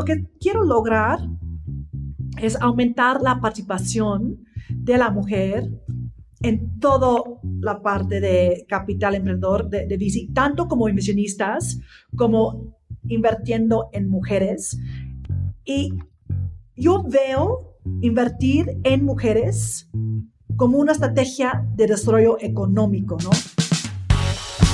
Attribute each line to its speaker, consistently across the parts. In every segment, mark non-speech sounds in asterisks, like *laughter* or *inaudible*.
Speaker 1: lo que quiero lograr es aumentar la participación de la mujer en toda la parte de capital emprendedor de, de tanto como inversionistas como invirtiendo en mujeres. Y yo veo invertir en mujeres como una estrategia de desarrollo económico, ¿no?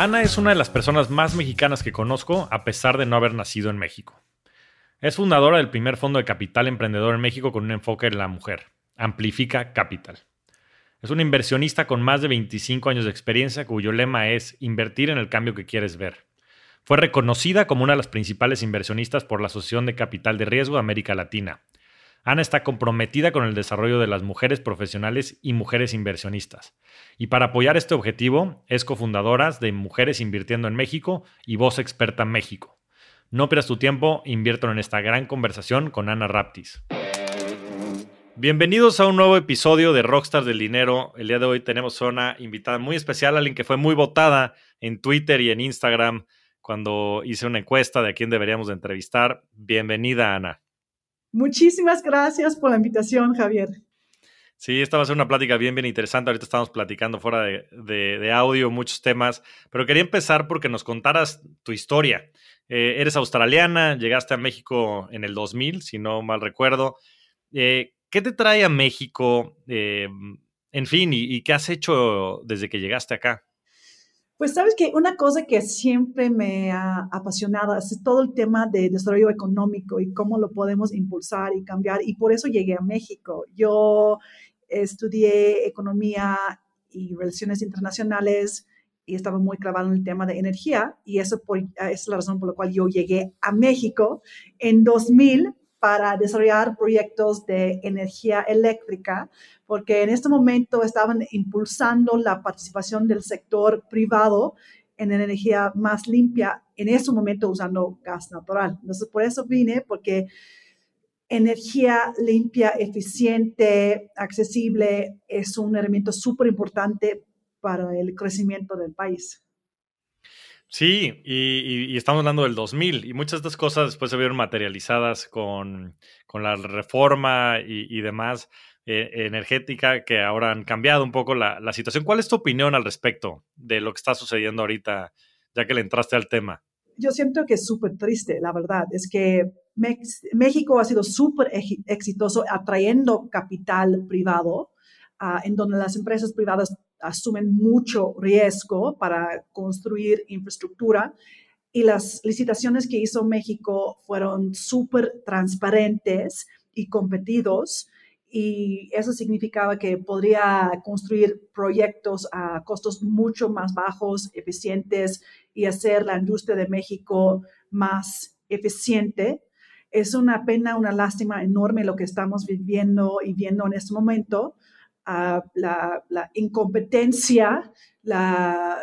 Speaker 2: Ana es una de las personas más mexicanas que conozco a pesar de no haber nacido en México. Es fundadora del primer fondo de capital emprendedor en México con un enfoque en la mujer, Amplifica Capital. Es una inversionista con más de 25 años de experiencia cuyo lema es invertir en el cambio que quieres ver. Fue reconocida como una de las principales inversionistas por la Asociación de Capital de Riesgo de América Latina. Ana está comprometida con el desarrollo de las mujeres profesionales y mujeres inversionistas. Y para apoyar este objetivo, es cofundadora de Mujeres Invirtiendo en México y Voz Experta México. No pierdas tu tiempo, inviértelo en esta gran conversación con Ana Raptis. Bienvenidos a un nuevo episodio de Rockstars del Dinero. El día de hoy tenemos una invitada muy especial, alguien que fue muy votada en Twitter y en Instagram cuando hice una encuesta de a quién deberíamos de entrevistar. Bienvenida, Ana.
Speaker 1: Muchísimas gracias por la invitación, Javier.
Speaker 2: Sí, esta va a ser una plática bien, bien interesante. Ahorita estamos platicando fuera de, audio muchos temas, pero quería empezar porque nos contaras tu historia. Eh, eres australiana, llegaste a México en el 2000, si no mal recuerdo. Eh, ¿Qué te trae a México? Eh, en fin, y, qué has hecho desde que llegaste acá?
Speaker 1: Pues sabes que una cosa que siempre me ha apasionado es todo el tema de desarrollo económico y cómo lo podemos impulsar y cambiar. Y por eso llegué a México. Yo estudié economía y relaciones internacionales y estaba muy clavado en el tema de energía y eso es la razón por la cual yo llegué a México en 2000 para desarrollar proyectos de energía eléctrica, porque en este momento estaban impulsando la participación del sector privado en energía más limpia, en ese momento usando gas natural. Entonces, por eso vine, porque energía limpia, eficiente, accesible es un elemento súper importante para el crecimiento del país.
Speaker 2: Sí, y, estamos hablando del 2000 y muchas de estas cosas después se vieron materializadas con, la reforma y, demás eh, energética que ahora han cambiado un poco la, situación. ¿Cuál es tu opinión al respecto de lo que está sucediendo ahorita, ya que le entraste al tema?
Speaker 1: Yo siento que es súper triste, la verdad. Es que México ha sido súper exitoso atrayendo capital privado, ah, en donde las empresas privadas asumen mucho riesgo para construir infraestructura y las licitaciones que hizo México fueron súper transparentes y competidos y eso significaba que podría construir proyectos a costos mucho más bajos, eficientes y hacer la industria de México más eficiente. Es una pena, una lástima enorme lo que estamos viviendo y viendo en este momento, la, incompetencia, la,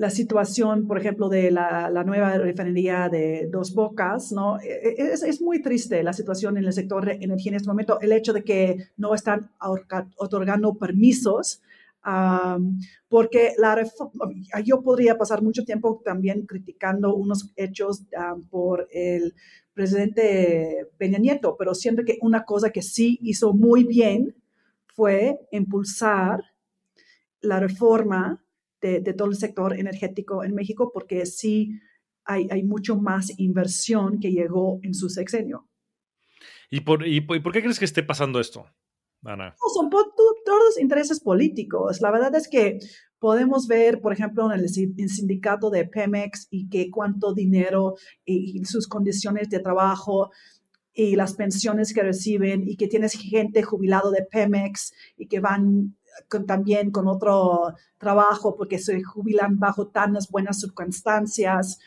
Speaker 1: la situación, por ejemplo, de la, nueva refinería de Dos Bocas, ¿no? E, e, es, muy triste la situación en el sector de energía en este momento, el hecho de que no están otorgando permisos, porque la yo podría pasar mucho tiempo también criticando unos hechos por el presidente Peña Nieto, pero siento que una cosa que sí hizo muy bien fue impulsar la reforma de, todo el sector energético en México, porque sí hay, hay, mucho más inversión que llegó en su sexenio.
Speaker 2: ¿Y por, y, por qué crees que esté pasando esto, Ana?
Speaker 1: son todos intereses políticos. La verdad es que podemos ver, por ejemplo, en el, sindicato de Pemex y que cuánto dinero y, sus condiciones de trabajo y las pensiones que reciben y que tienes gente jubilado de Pemex y que van también con otro trabajo porque se jubilan bajo tan buenas circunstancias.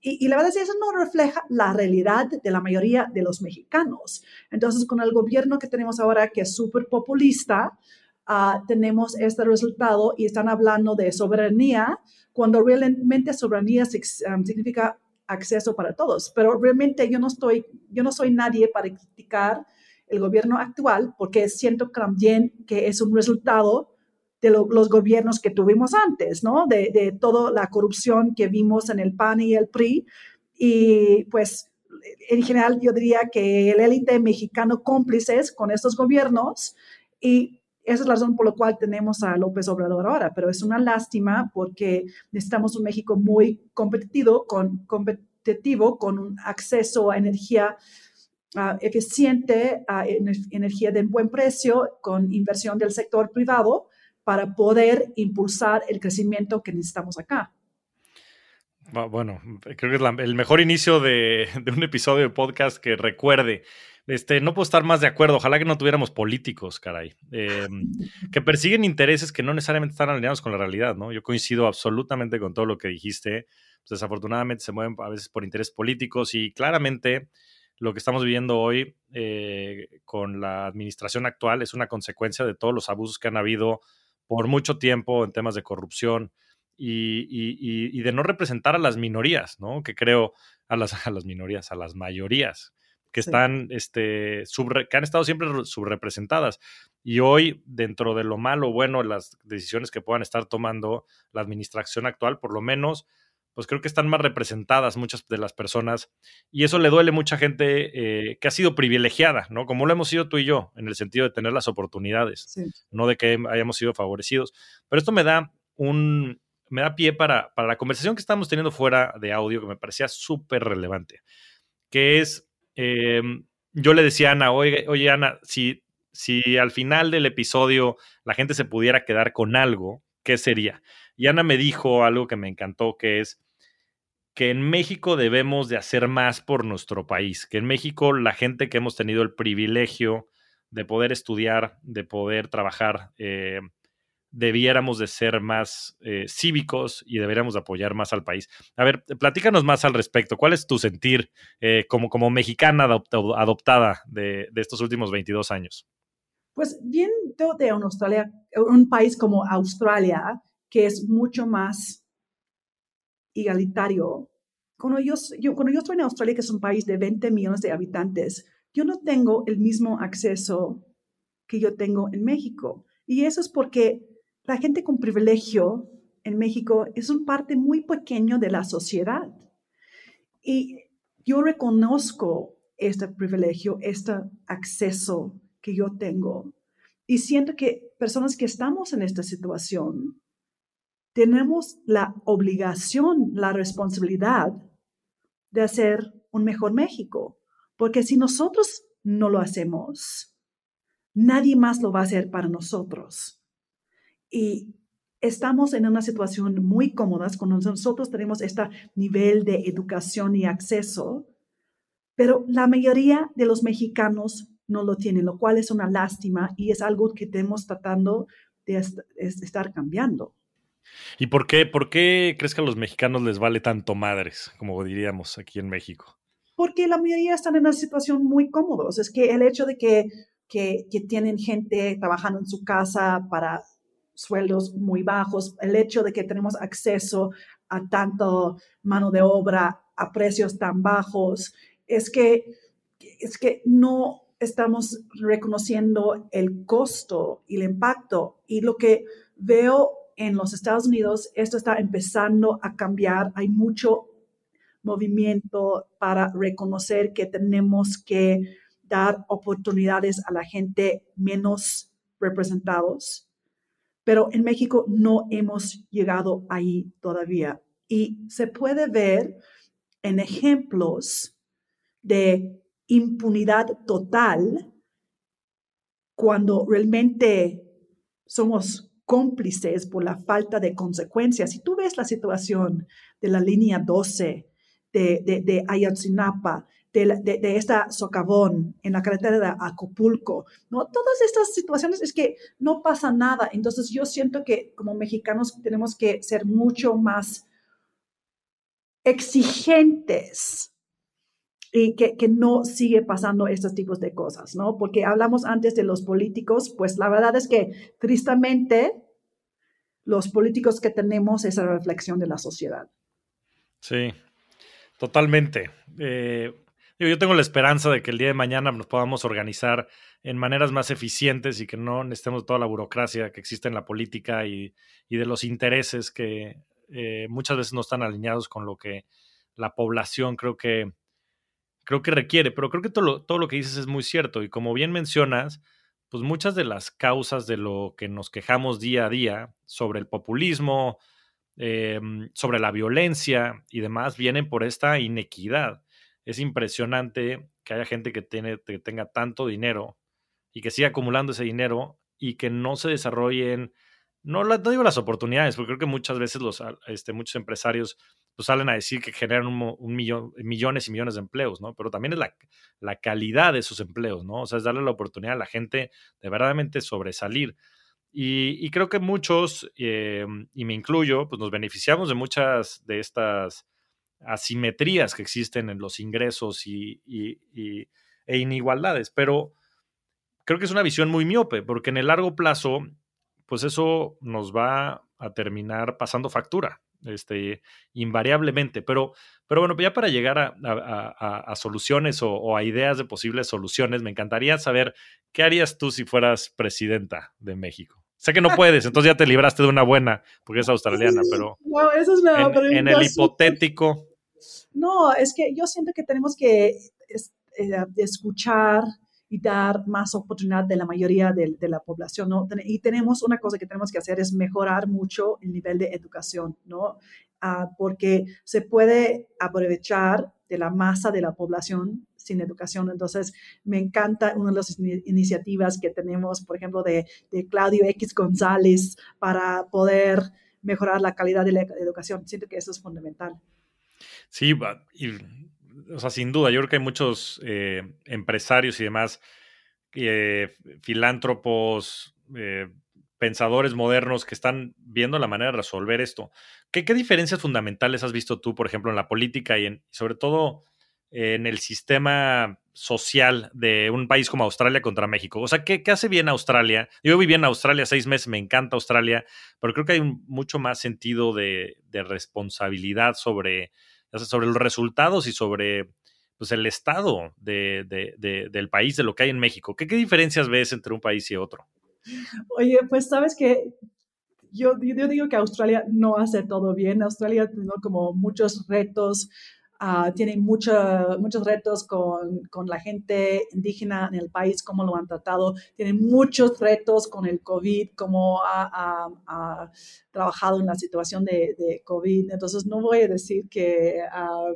Speaker 1: y, la verdad es que eso no refleja la realidad de la mayoría de los mexicanos. Entonces, con el gobierno que tenemos ahora, que es súper populista, ah, tenemos este resultado y están hablando de soberanía, cuando realmente soberanía significa acceso para todos. Pero realmente yo no, estoy, yo no soy nadie para criticar el gobierno actual porque siento también que es un resultado de los gobiernos que tuvimos antes, ¿no? De, de toda la corrupción que vimos en el PAN y el PRI. Y pues en general yo diría que el élite mexicano cómplices con estos gobiernos y esa es la razón por la cual tenemos a López Obrador ahora, pero es una lástima porque necesitamos un México muy competitivo con, competitivo, con un acceso a energía uh, eficiente, a energía de buen precio, con inversión del sector privado para poder impulsar el crecimiento que necesitamos acá.
Speaker 2: Bueno, creo que es el mejor inicio de, un episodio de podcast que recuerde. Este, no puedo estar más de acuerdo. Ojalá que no tuviéramos políticos, caray, em, que persiguen intereses que no necesariamente están alineados con la realidad, ¿no? Yo coincido absolutamente con todo lo que dijiste. Desafortunadamente se mueven a veces por intereses políticos y claramente lo que estamos viviendo hoy eh, con la administración actual es una consecuencia de todos los abusos que han habido por mucho tiempo en temas de corrupción y, de no representar a las minorías, ¿no? Que creo a las, a las minorías, a las mayorías que están, este, que han estado siempre subrepresentadas. Y hoy, dentro de lo malo o bueno, las decisiones que puedan estar tomando la administración actual, por lo menos pues creo que están más representadas muchas de las personas y eso le duele a mucha gente eh, que ha sido privilegiada, ¿no? Como lo hemos sido tú y yo, en el sentido de tener las oportunidades, no de que hayamos sido favorecidos. Pero esto me da un, me da pie para, para la conversación que estamos teniendo fuera de audio que me parecía súper relevante, que es, em, yo le decía a Ana, oye, oye Ana, si, si al final del episodio la gente se pudiera quedar con algo, ¿qué sería? Y Ana me dijo algo que me encantó, que es, que en México debemos de hacer más por nuestro país, que en México la gente que hemos tenido el privilegio de poder estudiar, de poder trabajar, eh, debiéramos de ser más eh, cívicos y deberíamos de apoyar más al país. A ver, platícanos más al respecto. ¿Cuál es tu sentir eh, como, como mexicana adoptada de, de, estos últimos 22 años?
Speaker 1: Pues viendo de un, Australia, un país como Australia, que es mucho más igualitario. Cuando yo, yo, cuando yo estoy en Australia, que es un país de 20 millones de habitantes, yo no tengo el mismo acceso que yo tengo en México. Y eso es porque la gente con privilegio en México es un parte muy pequeño de la sociedad. Y yo reconozco este privilegio, este acceso que yo tengo. Y siento que personas que estamos en esta situación tenemos la obligación, la responsabilidad de hacer un mejor México. Porque si nosotros no lo hacemos, nadie más lo va a hacer para nosotros. Y estamos en una situación muy cómoda cuando nosotros tenemos este nivel de educación y acceso, pero la mayoría de los mexicanos no lo tienen, lo cual es una lástima y es algo que tenemos tratando de estar cambiando.
Speaker 2: ¿Y por qué, por qué crees que a los mexicanos les vale tanto madres, como diríamos aquí en México?
Speaker 1: Porque la mayoría están en una situación muy cómoda. Es que el hecho de que, que, que tienen gente trabajando en su casa para sueldos muy bajos, el hecho de que tenemos acceso a tanto mano de obra a precios tan bajos, es que, es que no estamos reconociendo el costo y el impacto. Y lo que veo en los Estados Unidos esto está empezando a cambiar. Hay mucho movimiento para reconocer que tenemos que dar oportunidades a la gente menos representados. Pero en México no hemos llegado ahí todavía. Y se puede ver en ejemplos de impunidad total cuando realmente somos cómplices por la falta de consecuencias. Si tú ves la situación de la línea 12 de, de, de Ayotzinapa, de, de, esta socavón en la carretera de Acapulco, ¿no? Todas estas situaciones es que no pasa nada. Entonces yo siento que como mexicanos tenemos que ser mucho más exigentes y que, que, no sigue pasando estos tipos de cosas, ¿no? Porque hablamos antes de los políticos, pues la verdad es que tristemente los políticos que tenemos es la reflexión de la sociedad.
Speaker 2: Sí, totalmente. Eh, yo tengo la esperanza de que el día de mañana nos podamos organizar en maneras más eficientes y que no necesitemos toda la burocracia que existe en la política y, y de los intereses que eh, muchas veces no están alineados con lo que la población creo que, creo que requiere. Pero creo que todo lo, todo lo que dices es muy cierto. Y como bien mencionas, pues muchas de las causas de lo que nos quejamos día a día sobre el populismo, em, sobre la violencia y demás, vienen por esta inequidad. Es impresionante que haya gente que, tiene, que tenga tanto dinero y que siga acumulando ese dinero y que no se desarrollen no, no digo las oportunidades, porque creo que muchas veces los, este, muchos empresarios pues, salen a decir que generan un, millón, millones y millones de empleos, ¿no? Pero también es la, la, calidad de esos empleos, ¿no? O sea, es darle la oportunidad a la gente de verdaderamente sobresalir. Y, creo que muchos, eh, y me incluyo, pues nos beneficiamos de muchas de estas asimetrías que existen en los ingresos y, y, e inigualdades, pero creo que es una visión muy miope, porque en el largo plazo pues eso nos va a terminar pasando factura, este, invariablemente. Pero, pero bueno, ya para llegar a, soluciones o, a ideas de posibles soluciones, me encantaría saber qué harías tú si fueras presidenta de México. Sé que no *laughs* puedes, entonces ya te libraste de una buena, porque es australiana, pero
Speaker 1: no, eso es la
Speaker 2: en, en, el hipotético.
Speaker 1: No, es que yo siento que tenemos que eh, escuchar y dar más oportunidad de la mayoría de, la población, ¿no? Y tenemos una cosa que tenemos que hacer es mejorar mucho el nivel de educación, ¿no? Ah, porque se puede aprovechar de la masa de la población sin educación. Entonces, me encanta una de las iniciativas que tenemos, por ejemplo, de, de Claudio X González para poder mejorar la calidad de la educación. Siento que eso es fundamental.
Speaker 2: Sí, y o sea, sin duda, yo creo que hay muchos eh, empresarios y demás, eh, filántropos, eh, pensadores modernos que están viendo la manera de resolver esto. ¿Qué, diferencias fundamentales has visto tú, por ejemplo, en la política y en, sobre todo en el sistema social de un país como Australia contra México? O sea, ¿qué, hace bien Australia? Yo viví en Australia seis meses, me encanta Australia, pero creo que hay mucho más sentido de responsabilidad sobre sobre los resultados y sobre pues, el estado del país, de lo que hay en México. ¿Qué, diferencias ves entre un país y otro?
Speaker 1: Oye, pues sabes que yo, yo digo que Australia no hace todo bien. Australia tiene como muchos retos, uh, tiene muchos retos con, con, la gente indígena en el país, cómo lo han tratado. Tiene muchos retos con el COVID, cómo ha, trabajado en la situación de, COVID. Entonces, no voy a decir que, uh,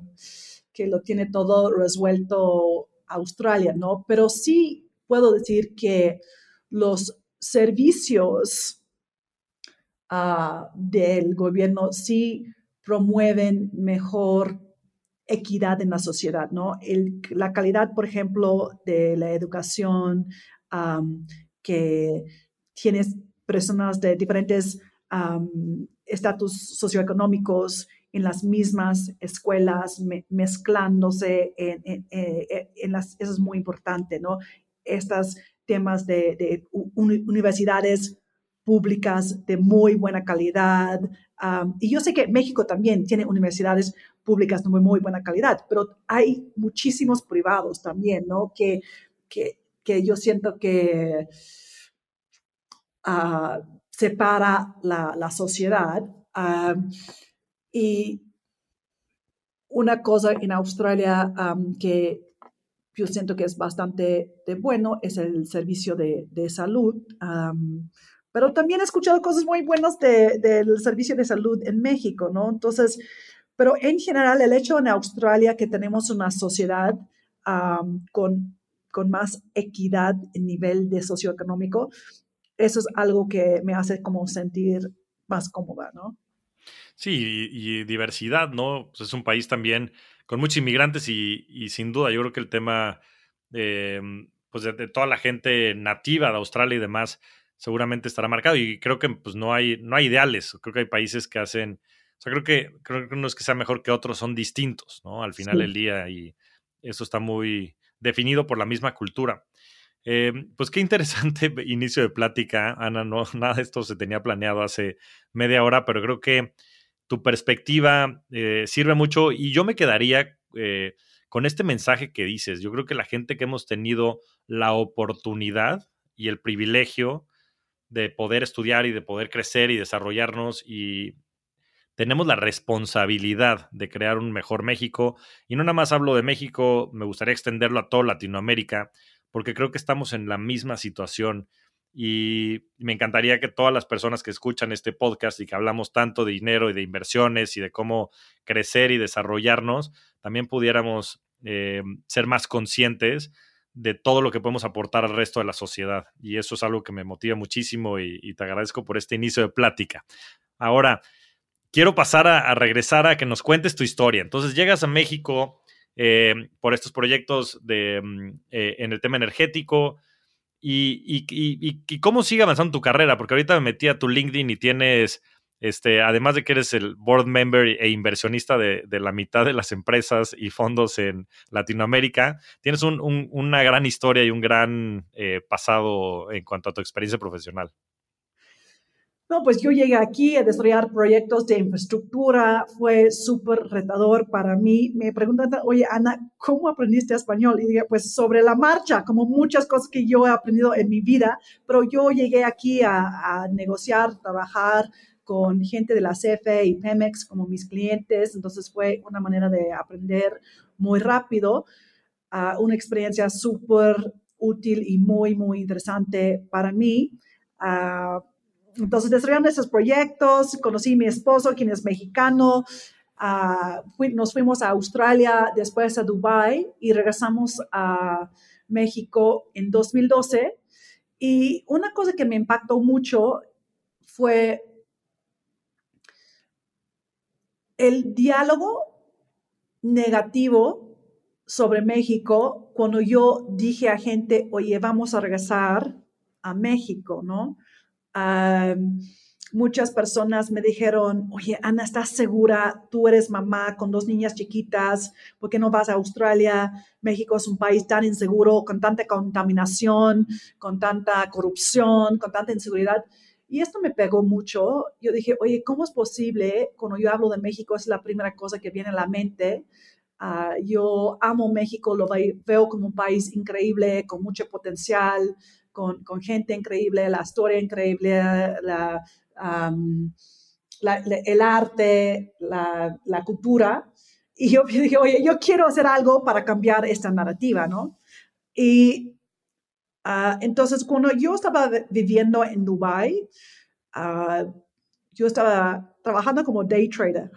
Speaker 1: que lo tiene todo resuelto Australia, ¿no? Pero sí puedo decir que los servicios uh, del gobierno sí promueven mejor equidad en la sociedad, ¿no? la calidad, por ejemplo, de la educación, que tienes personas de diferentes estatus socioeconómicos en las mismas escuelas, mezclándose en, en, las, eso es muy importante, ¿no? Estos temas de universidades públicas de muy buena calidad. y yo sé que México también tiene universidades públicas de muy, muy buena calidad, pero hay muchísimos privados también, ¿no? Que, que, que yo siento que uh, separa la, la sociedad. y una cosa en Australia que yo siento que es bastante bueno es el servicio de, de salud. pero también he escuchado cosas muy buenas de, del servicio de salud en México, ¿no? Entonces, pero en general, el hecho en Australia que tenemos una sociedad con, con más equidad en nivel de socioeconómico, eso es algo que me hace como sentir más cómoda, ¿no?
Speaker 2: Sí, y, diversidad, ¿no? Pues es un país también con muchos inmigrantes y, y sin duda yo creo que el tema pues de, toda la gente nativa de Australia y demás seguramente estará marcado y creo que pues no hay, no hay ideales, creo que hay países que hacen O sea, creo que, creo que no es que sea mejor que otros, son distintos, ¿no? Al final del día y eso está muy definido por la misma cultura. Eh, pues qué interesante *laughs* inicio de plática, Ana. No, *laughs* nada de esto se tenía planeado hace media hora, pero creo que tu perspectiva eh, sirve mucho y yo me quedaría eh, con este mensaje que dices. Yo creo que la gente que hemos tenido la oportunidad y el privilegio de poder estudiar y de poder crecer y desarrollarnos y tenemos la responsabilidad de crear un mejor México. Y no nada más hablo de México, me gustaría extenderlo a toda Latinoamérica, porque creo que estamos en la misma situación. Y me encantaría que todas las personas que escuchan este podcast y que hablamos tanto de dinero y de inversiones y de cómo crecer y desarrollarnos, también pudiéramos eh, ser más conscientes de todo lo que podemos aportar al resto de la sociedad. Y eso es algo que me motiva muchísimo y, te agradezco por este inicio de plática. Ahora, quiero pasar a, regresar a que nos cuentes tu historia. Entonces, llegas a México eh, por estos proyectos de, mm, eh, en el tema energético. Y, cómo sigue avanzando tu carrera? Porque ahorita me metí a tu LinkedIn y tienes este, además de que eres el board member e inversionista de, la mitad de las empresas y fondos en Latinoamérica, tienes una gran historia y un gran eh, pasado en cuanto a tu experiencia profesional.
Speaker 1: No, pues yo llegué aquí a desarrollar proyectos de infraestructura, fue súper retador para mí. Me preguntan, oye, Ana, ¿cómo aprendiste español? Y dije, pues sobre la marcha, como muchas cosas que yo he aprendido en mi vida, pero yo llegué aquí a, negociar, trabajar, con gente de la CFE y Pemex como mis clientes, entonces fue una manera de aprender muy rápido, una experiencia súper útil y muy, muy interesante para mí. Uh, entonces, desarrollando esos proyectos, conocí a mi esposo, quien es mexicano, uh, nos fuimos a Australia, después a Dubai y regresamos a México en 2012. Y una cosa que me impactó mucho fue el diálogo negativo sobre México cuando yo dije a gente, oye, vamos a regresar a México, ¿no? Muchas personas me dijeron, oye, Ana, ¿estás segura? Tú eres mamá con dos niñas chiquitas, ¿por qué no vas a Australia? México es un país tan inseguro, con tanta contaminación, con tanta corrupción, con tanta inseguridad. Y esto me pegó mucho. Yo dije, oye, ¿cómo es posible? Cuando yo hablo de México es la primera cosa que viene a la mente. Ah, yo amo México, lo veo como un país increíble, con mucho potencial, con, gente increíble, la historia increíble, el arte, la, cultura. Y yo dije, oye, yo quiero hacer algo para cambiar esta narrativa, ¿no? Y Ah, entonces, cuando yo estaba viviendo en Dubai, uh, yo estaba trabajando como day trader.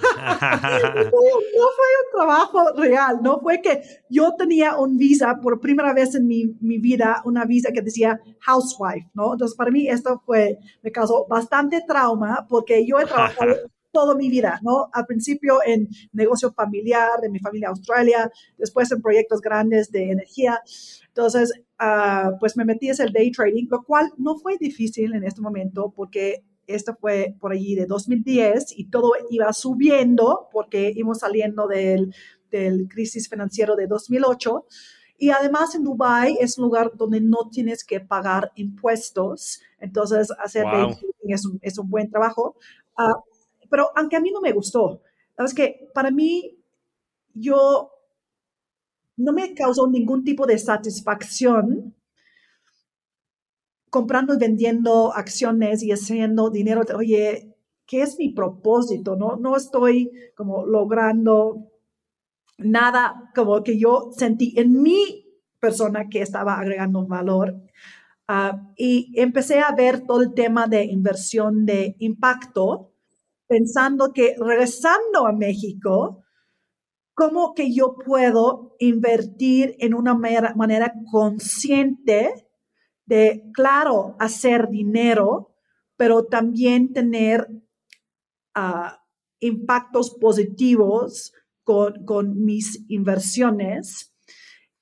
Speaker 1: *laughs* no, fue un trabajo real, no fue que yo tenía un visa por primera vez en mi, mi, vida, una visa que decía housewife, ¿no? Entonces, para mí esto fue, me causó bastante trauma porque yo he trabajado *laughs* toda mi vida, ¿no? Al principio en negocio familiar, de mi familia Australia, después en proyectos grandes de energía. Entonces, uh, pues me metí en el day trading, lo cual no fue difícil en este momento porque esto fue por allí de 2010 y todo iba subiendo porque íbamos saliendo del, del crisis financiero de 2008. Y además en Dubai es un lugar donde no tienes que pagar impuestos, entonces hacer trading es un, es un buen trabajo. Uh, pero aunque a mí no me gustó, sabes que para mí yo no me causó ningún tipo de satisfacción comprando y vendiendo acciones y haciendo dinero. Oye, ¿qué es mi propósito? No, no estoy como logrando nada como que yo sentí en mi persona que estaba agregando valor. Ah, y empecé a ver todo el tema de inversión de impacto, pensando que regresando a México, cómo que yo puedo invertir en una manera, consciente de, claro, hacer dinero, pero también tener ah, impactos positivos con, con, mis inversiones.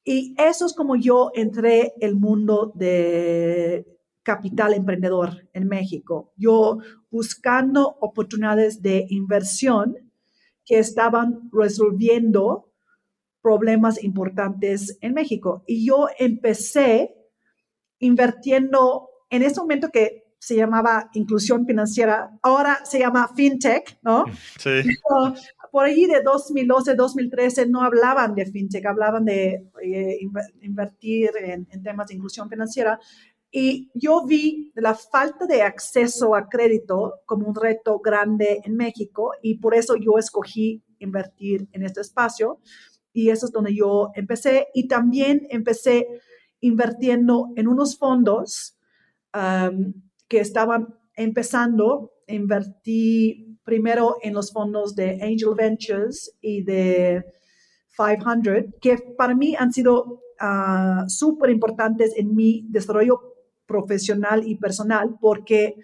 Speaker 1: Y eso es como yo entré el mundo de, capital emprendedor en México. Yo buscando oportunidades de inversión que estaban resolviendo problemas importantes en México. Y yo empecé invirtiendo en ese momento que se llamaba inclusión financiera, ahora se llama fintech, ¿no? Sí. por allí de 2012, 2013 no hablaban de fintech, hablaban de eh, invertir en, en, temas de inclusión financiera. Y yo vi la falta de acceso a crédito como un reto grande en México y por eso yo escogí invertir en este espacio. Y eso es donde yo empecé. Y también empecé invirtiendo en unos fondos que estaban empezando. Invertí primero en los fondos de Angel Ventures y de 500, que para mí han sido uh, súper importantes en mi desarrollo profesional y personal, porque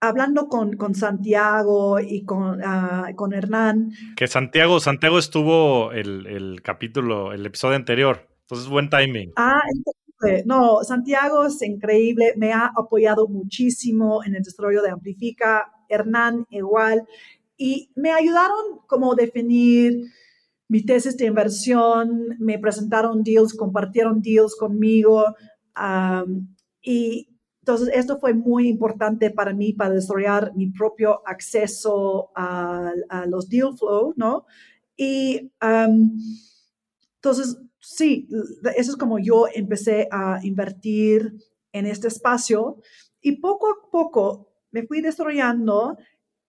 Speaker 1: hablando con, con Santiago y con, uh, con Hernán.
Speaker 2: Que Santiago, Santiago estuvo el, el capítulo, el episodio anterior. Entonces, buen timing.
Speaker 1: Ah, no, Santiago es increíble, me ha apoyado muchísimo en el desarrollo de Amplifica, Hernán igual, y me ayudaron como definir mi tesis de inversión, me presentaron deals, compartieron deals conmigo, y entonces esto fue muy importante para mí para desarrollar mi propio acceso a, los deal flow, ¿no? Y entonces sí, eso es como yo empecé a invertir en este espacio y poco a poco me fui desarrollando,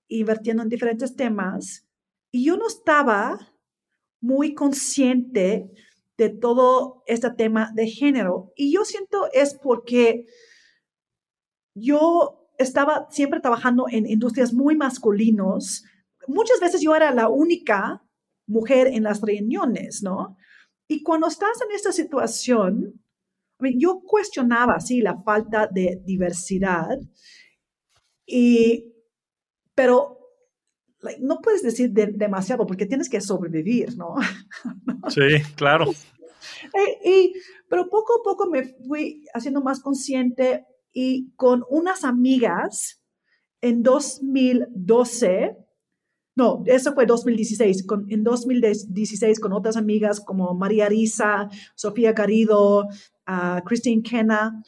Speaker 1: invirtiendo en diferentes temas y yo no estaba muy consciente de todo este tema de género. Y yo siento es porque yo estaba siempre trabajando en industrias muy masculinos. Muchas veces yo era la única mujer en las reuniones, ¿no? Y cuando estás en esta situación, yo cuestionaba, sí, la falta de diversidad, y, pero no puedes decir demasiado porque tienes que sobrevivir, ¿no? *laughs*
Speaker 2: Sí, claro. *laughs*
Speaker 1: Eh, y, pero poco a poco me fui haciendo más consciente y con unas amigas en 2012 no, eso fue 2016. Con, en 2016 con otras amigas como María Risa, Sofía Carido, uh, Christine Kenna,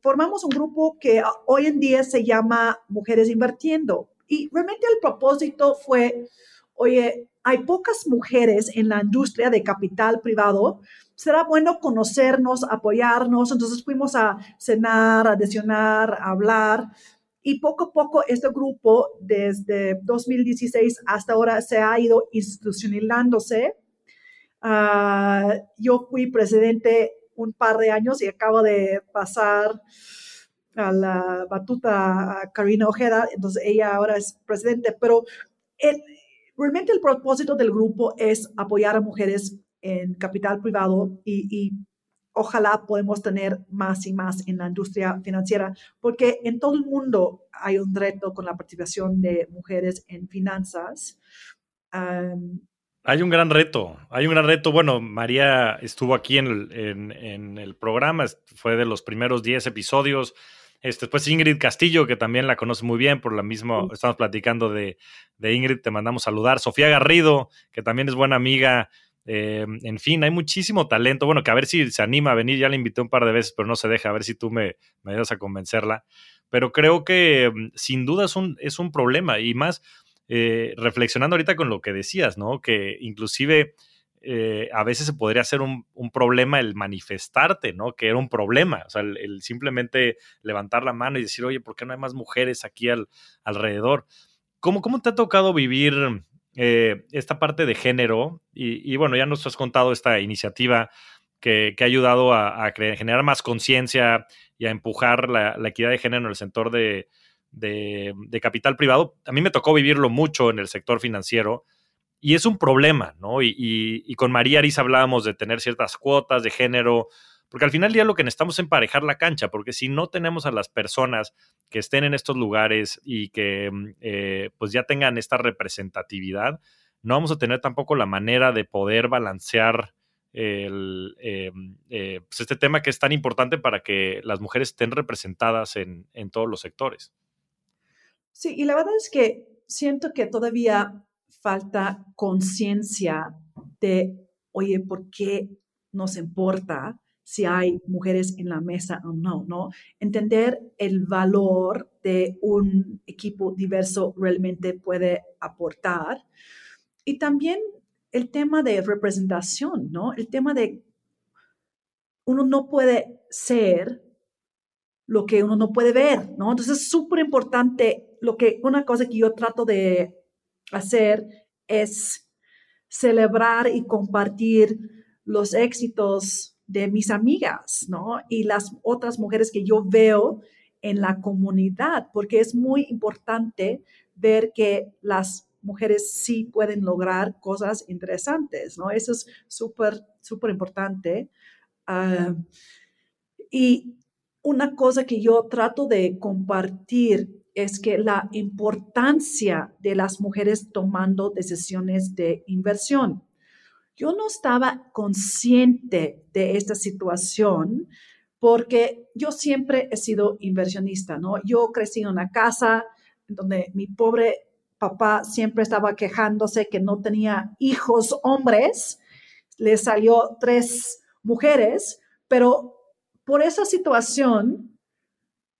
Speaker 1: formamos un grupo que hoy en día se llama Mujeres Invirtiendo. Y realmente el propósito fue, oye, hay pocas mujeres en la industria de capital privado, será bueno conocernos, apoyarnos. Entonces fuimos a cenar, a adicionar, a hablar y poco a poco este grupo, desde 2016 hasta ahora, se ha ido institucionalizándose. Ah, yo fui presidente un par de años y acabo de pasar a la batuta a Karina Ojeda, entonces ella ahora es presidente, pero realmente el propósito del grupo es apoyar a mujeres en capital privado y, y ojalá podemos tener más y más en la industria financiera, porque en todo el mundo hay un reto con la participación de mujeres en finanzas.
Speaker 2: hay un gran reto, hay un gran reto. Bueno, María estuvo aquí en el, programa, fue de los primeros 10 episodios. Este, después Ingrid Castillo, que también la conoce muy bien, por la misma, estamos platicando de, de Ingrid, te mandamos saludar. Sofía Garrido, que también es buena amiga eh, en fin, hay muchísimo talento. Bueno, que a ver si se anima a venir. Ya la invité un par de veces, pero no se deja. A ver si tú me, ayudas a convencerla. Pero creo que mm, sin duda es un, es un problema. Y más eh, reflexionando ahorita con lo que decías, ¿no? Que inclusive eh, a veces se podría hacer un, problema el manifestarte, ¿no? Que era un problema. O sea, el, simplemente levantar la mano y decir, oye, ¿por qué no hay más mujeres aquí al, alrededor? ¿Cómo, ¿Cómo te ha tocado vivir eh, esta parte de género, y, bueno, ya nos has contado esta iniciativa que, ha ayudado a, generar más conciencia y a empujar la, equidad de género en el sector de, capital privado. A mí me tocó vivirlo mucho en el sector financiero y es un problema, ¿no? Y, y con María Arisa hablábamos de tener ciertas cuotas de género, porque al final día lo que necesitamos es emparejar la cancha, porque si no tenemos a las personas que estén en estos lugares y que mm, eh, pues ya tengan esta representatividad, no vamos a tener tampoco la manera de poder balancear el, pues este tema que es tan importante para que las mujeres estén representadas en, en todos los sectores.
Speaker 1: Sí, y la verdad es que siento que todavía falta conciencia de, oye, ¿por qué nos importa si hay mujeres en la mesa o no, ¿no? Entender el valor de un equipo diverso realmente puede aportar. Y también el tema de representación, ¿no? El tema de uno no puede ser lo que uno no puede ver, ¿no? Entonces es súper importante lo que una cosa que yo trato de hacer es celebrar y compartir los éxitos de mis amigas, ¿no? Y las otras mujeres que yo veo en la comunidad, porque es muy importante ver que las mujeres sí pueden lograr cosas interesantes, ¿no? Eso es súper, súper importante. Ah, y una cosa que yo trato de compartir es que la importancia de las mujeres tomando decisiones de inversión. Yo no estaba consciente de esta situación porque yo siempre he sido inversionista, ¿no? Yo crecí en una casa donde mi pobre papá siempre estaba quejándose que no tenía hijos hombres, le salió tres mujeres, pero por esa situación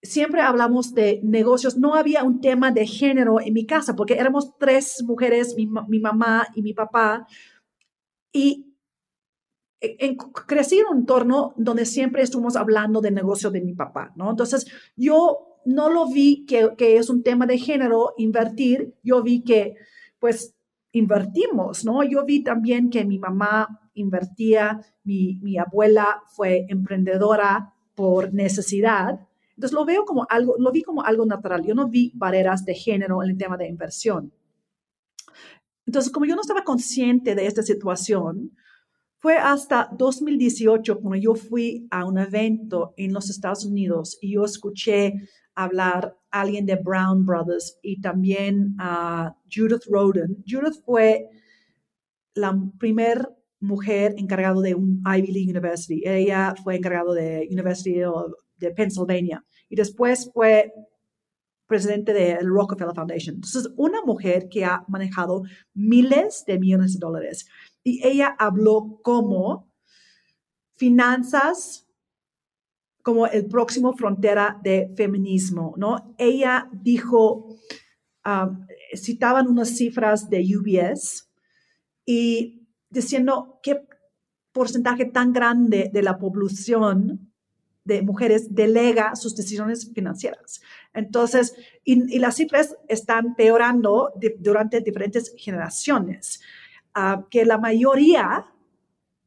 Speaker 1: siempre hablamos de negocios, no había un tema de género en mi casa, porque éramos tres mujeres, mi, mamá y mi papá, y en, crecí en un entorno donde siempre estuvimos hablando de negocio de mi papá, ¿no? Entonces, yo no lo vi que, que es un tema de género invertir, yo vi que, pues, invertimos, ¿no? Yo vi también que mi mamá invertía, mi, mi abuela fue emprendedora por necesidad, entonces lo veo como algo, lo vi como algo natural. Yo no vi barreras de género en el tema de inversión. Entonces, como yo no estaba consciente de esta situación, fue hasta 2018 cuando yo fui a un evento en los Estados Unidos y yo escuché hablar a alguien de Brown Brothers y también a Judith Roden. Judith fue la primera mujer encargada de un Ivy League University. Ella fue encargada de University de Pennsylvania y después fue presidente del Rockefeller Foundation. Entonces, una mujer que ha manejado miles de millones de dólares y ella habló como finanzas como el próximo frontera de feminismo, ¿no? Ella dijo, um, citaban unas cifras de UBS y diciendo qué porcentaje tan grande de la población de mujeres delega sus decisiones financieras. Entonces, y, las cifras están peorando durante diferentes generaciones, ah, que la mayoría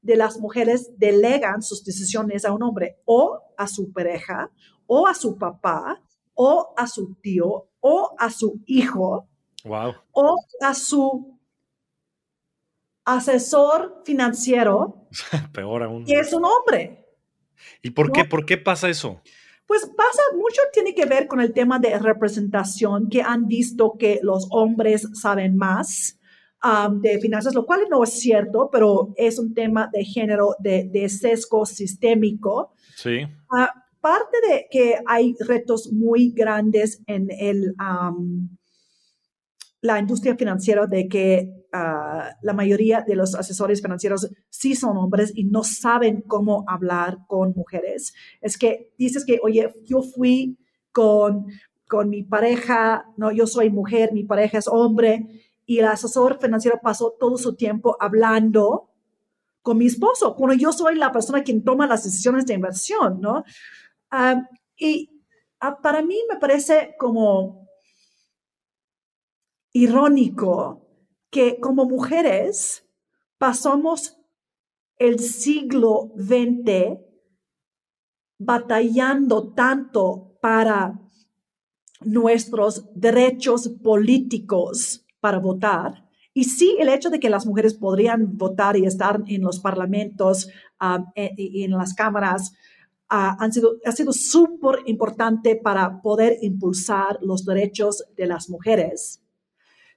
Speaker 1: de las mujeres delegan sus decisiones a un hombre o a su pareja o a su papá o a su tío o a su hijo o a su asesor financiero, *laughs*
Speaker 2: Peor aún.
Speaker 1: que es un hombre.
Speaker 2: ¿Y por qué? ¿Por qué pasa eso?
Speaker 1: Pues pasa mucho, tiene que ver con el tema de representación, que han visto que los hombres saben más um, de finanzas, lo cual no es cierto, pero es un tema de género, de, sesgo sistémico.
Speaker 2: Sí.
Speaker 1: Aparte de que hay retos muy grandes en el, um, la industria financiera de que Ah, la mayoría de los asesores financieros sí son hombres y no saben cómo hablar con mujeres. Es que dices que, oye, yo fui con, con mi pareja, no, yo soy mujer, mi pareja es hombre, y el asesor financiero pasó todo su tiempo hablando con mi esposo, cuando yo soy la persona quien toma las decisiones de inversión, ¿no? Ah, y ah, para mí me parece como irónico que como mujeres pasamos el siglo XX batallando tanto para nuestros derechos políticos para votar. Y sí, el hecho de que las mujeres podrían votar y estar en los parlamentos um, e, y en, las cámaras han sido, ha sido súper importante para poder impulsar los derechos de las mujeres.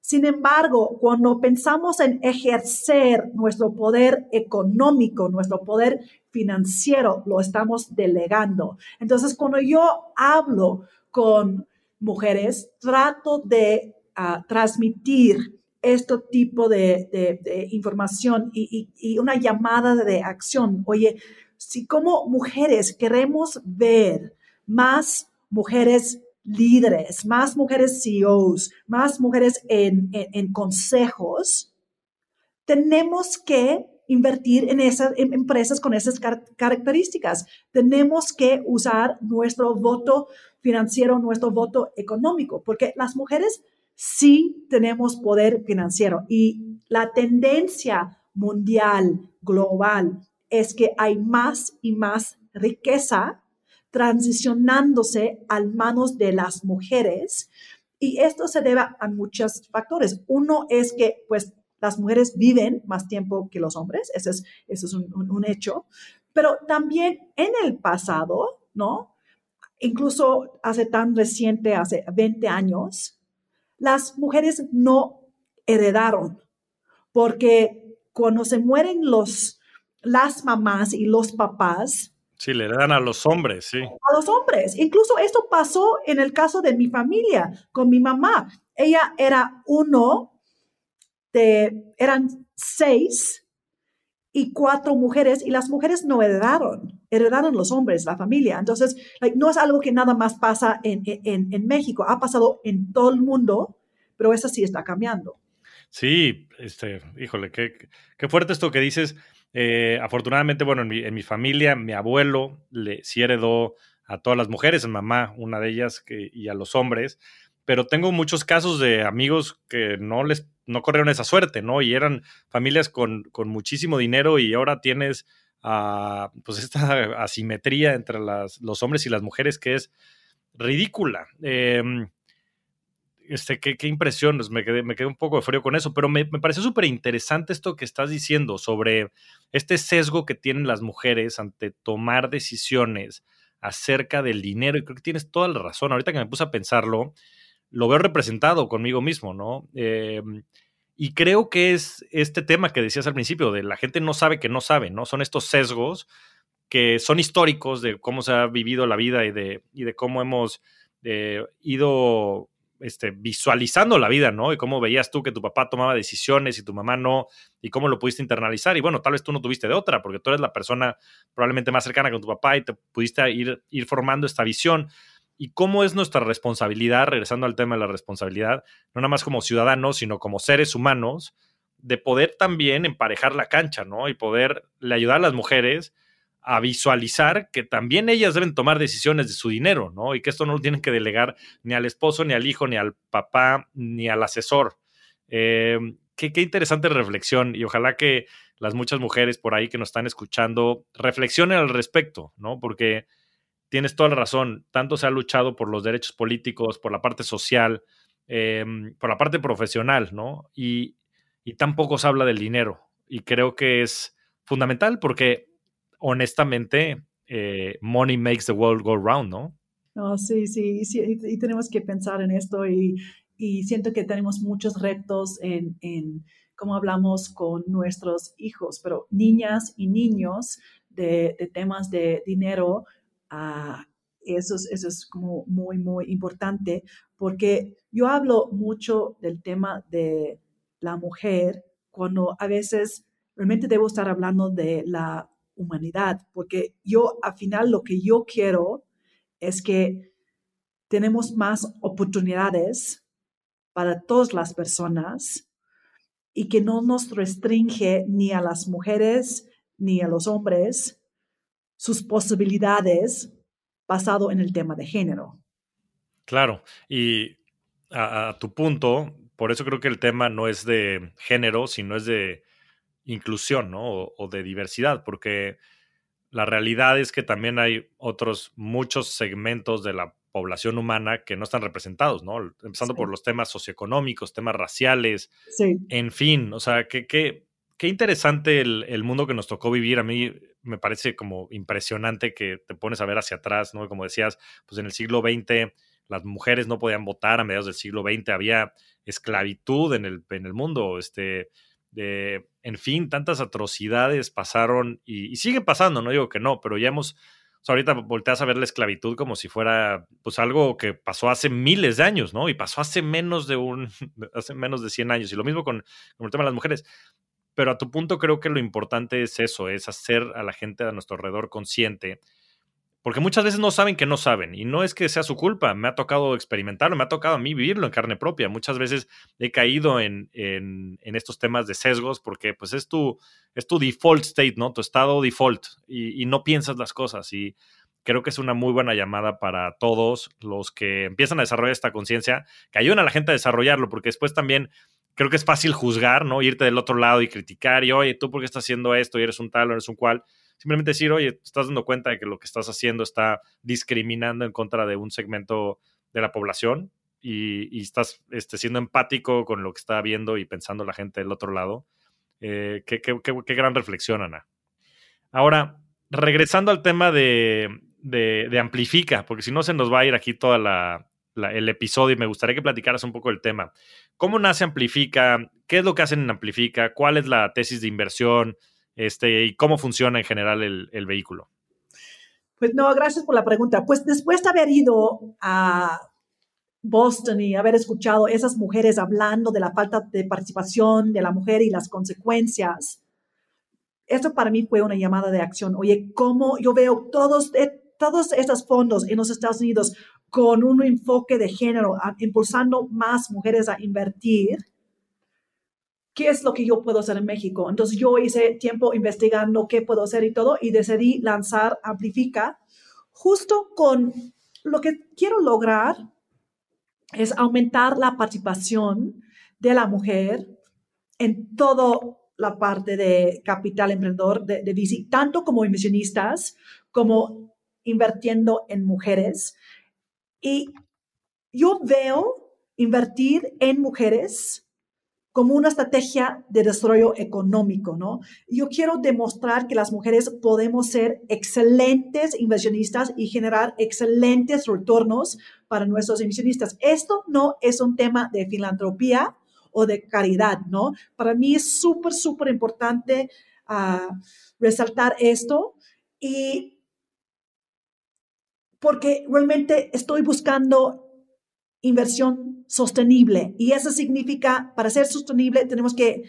Speaker 1: Sin embargo, cuando pensamos en ejercer nuestro poder económico, nuestro poder financiero, lo estamos delegando. Entonces, cuando yo hablo con mujeres, trato de ah, transmitir este tipo de, información y, y, una llamada de acción. Oye, si como mujeres queremos ver más mujeres líderes, más mujeres CEOs, más mujeres en, consejos, tenemos que invertir en esas empresas con esas características. Tenemos que usar nuestro voto financiero, nuestro voto económico, porque las mujeres sí tenemos poder financiero y la tendencia mundial, global, es que hay más y más riqueza transicionándose a manos de las mujeres. Y esto se debe a muchos factores. Uno es que, pues, las mujeres viven más tiempo que los hombres, ese es, eso es un, hecho, pero también en el pasado, ¿no? Incluso hace tan reciente, hace 20 años, las mujeres no heredaron, porque cuando se mueren los, las mamás y los papás,
Speaker 2: Sí, le dan a los hombres, sí.
Speaker 1: A los hombres. Incluso esto pasó en el caso de mi familia, con mi mamá. Ella era uno de, eran seis y cuatro mujeres y las mujeres no heredaron, heredaron los hombres, la familia. Entonces, no es algo que nada más pasa en, en, en México, ha pasado en todo el mundo, pero eso sí está cambiando.
Speaker 2: Sí, este, híjole, qué, qué fuerte esto que dices. Eh, afortunadamente, bueno, en mi, familia, mi abuelo le, sí heredó a todas las mujeres, a mamá, una de ellas, y a los hombres, pero tengo muchos casos de amigos que no les no corrieron esa suerte, ¿no? Y eran familias con, con muchísimo dinero y ahora tienes uh, pues *laughs* esta asimetría entre las, los hombres y las mujeres que es ridícula. Eh, este, qué, qué impresión, me quedé, me quedé un poco de frío con eso, pero me, me pareció súper interesante esto que estás diciendo sobre este sesgo que tienen las mujeres ante tomar decisiones acerca del dinero, y creo que tienes toda la razón. Ahorita que me puse a pensarlo, lo veo representado conmigo mismo, ¿no? Em, y creo que es este tema que decías al principio, de la gente no sabe que no sabe, ¿no? Son estos sesgos que son históricos de cómo se ha vivido la vida y de, y de cómo hemos eh, ido este, visualizando la vida, ¿no? Y cómo veías tú que tu papá tomaba decisiones y tu mamá no, y cómo lo pudiste internalizar. Y bueno, tal vez tú no tuviste de otra, porque tú eres la persona probablemente más cercana con tu papá y te pudiste ir, ir formando esta visión. Y cómo es nuestra responsabilidad, regresando al tema de la responsabilidad, no nada más como ciudadanos, sino como seres humanos, de poder también emparejar la cancha, ¿no? Y poderle ayudar a las mujeres a visualizar que también ellas deben tomar decisiones de su dinero, ¿no? Y que esto no lo tienen que delegar ni al esposo, ni al hijo, ni al papá, ni al asesor. Eh, qué, interesante reflexión y ojalá que las muchas mujeres por ahí que nos están escuchando reflexionen al respecto, ¿no? Porque tienes toda la razón, tanto se ha luchado por los derechos políticos, por la parte social, eh, por la parte profesional, ¿no? Y, y tampoco se habla del dinero. Y creo que es fundamental porque honestamente, eh, money makes the world go round, ¿no?
Speaker 1: No, sí, sí, sí, y, tenemos que pensar en esto y, siento que tenemos muchos retos en, en, cómo hablamos con nuestros hijos, pero niñas y niños de, de temas de dinero, uh, eso, es, eso es como muy, muy importante porque yo hablo mucho del tema de la mujer cuando a veces realmente debo estar hablando de la humanidad, porque yo al final lo que yo quiero es que tenemos más oportunidades para todas las personas y que no nos restringe ni a las mujeres ni a los hombres sus posibilidades basado en el tema de género.
Speaker 2: Claro, y a, a, tu punto, por eso creo que el tema no es de género, sino es de inclusión, ¿no? O, de diversidad, porque la realidad es que también hay otros muchos segmentos de la población humana que no están representados, ¿no? Empezando por los temas socioeconómicos, temas raciales, sí. en fin, o sea, qué qué interesante el, el, mundo que nos tocó vivir. A mí me parece como impresionante que te pones a ver hacia atrás, ¿no? Como decías, pues en el siglo XX las mujeres no podían votar a mediados del siglo XX, había esclavitud en el, en el mundo, este, de, en fin, tantas atrocidades pasaron y, siguen pasando, no digo que no, pero ya hemos, ahorita volteas a ver la esclavitud como si fuera pues algo que pasó hace miles de años, ¿no? Y pasó hace menos de un, *laughs* hace menos de 100 años, y lo mismo con, con el tema de las mujeres. Pero a tu punto creo que lo importante es eso, es hacer a la gente a nuestro alrededor consciente porque muchas veces no saben que no saben y no es que sea su culpa, me ha tocado experimentarlo, me ha tocado a mí vivirlo en carne propia. Muchas veces he caído en, en, estos temas de sesgos porque pues es tu, es tu default state, ¿no? Tu estado default y, no piensas las cosas y creo que es una muy buena llamada para todos los que empiezan a desarrollar esta conciencia, que ayuden a la gente a desarrollarlo porque después también creo que es fácil juzgar, ¿no? Irte del otro lado y criticar y, oye, ¿tú por qué estás haciendo esto y eres un tal o eres un cual? Simplemente decir, oye, estás dando cuenta de que lo que estás haciendo está discriminando en contra de un segmento de la población y, estás este, siendo empático con lo que está viendo y pensando la gente del otro lado. Eh, qué, gran reflexión, Ana. Ahora, regresando al tema de, Amplifica, porque si no se nos va a ir aquí todo el episodio y me gustaría que platicaras un poco el tema. ¿Cómo nace Amplifica? ¿Qué es lo que hacen en Amplifica? ¿Cuál es la tesis de inversión? Este, y cómo funciona en general el, vehículo.
Speaker 1: Pues no, gracias por la pregunta. Pues después de haber ido a Boston y haber escuchado esas mujeres hablando de la falta de participación de la mujer y las consecuencias, esto para mí fue una llamada de acción. Oye, ¿cómo yo veo todos, eh, todos estos fondos en los Estados Unidos con un enfoque de género, impulsando más mujeres a invertir? ¿Qué es lo que yo puedo hacer en México? Entonces yo hice tiempo investigando qué puedo hacer y todo y decidí lanzar Amplifica justo con lo que quiero lograr es aumentar la participación de la mujer en toda la parte de capital emprendedor de, de tanto como inversionistas como invirtiendo en mujeres. Y yo veo invertir en mujeres como una estrategia de desarrollo económico, ¿no? Yo quiero demostrar que las mujeres podemos ser excelentes inversionistas y generar excelentes retornos para nuestros inversionistas. Esto no es un tema de filantropía o de caridad, ¿no? Para mí es súper, súper importante ah, resaltar esto y porque realmente estoy buscando inversión sostenible. Y eso significa, para ser sostenible, tenemos que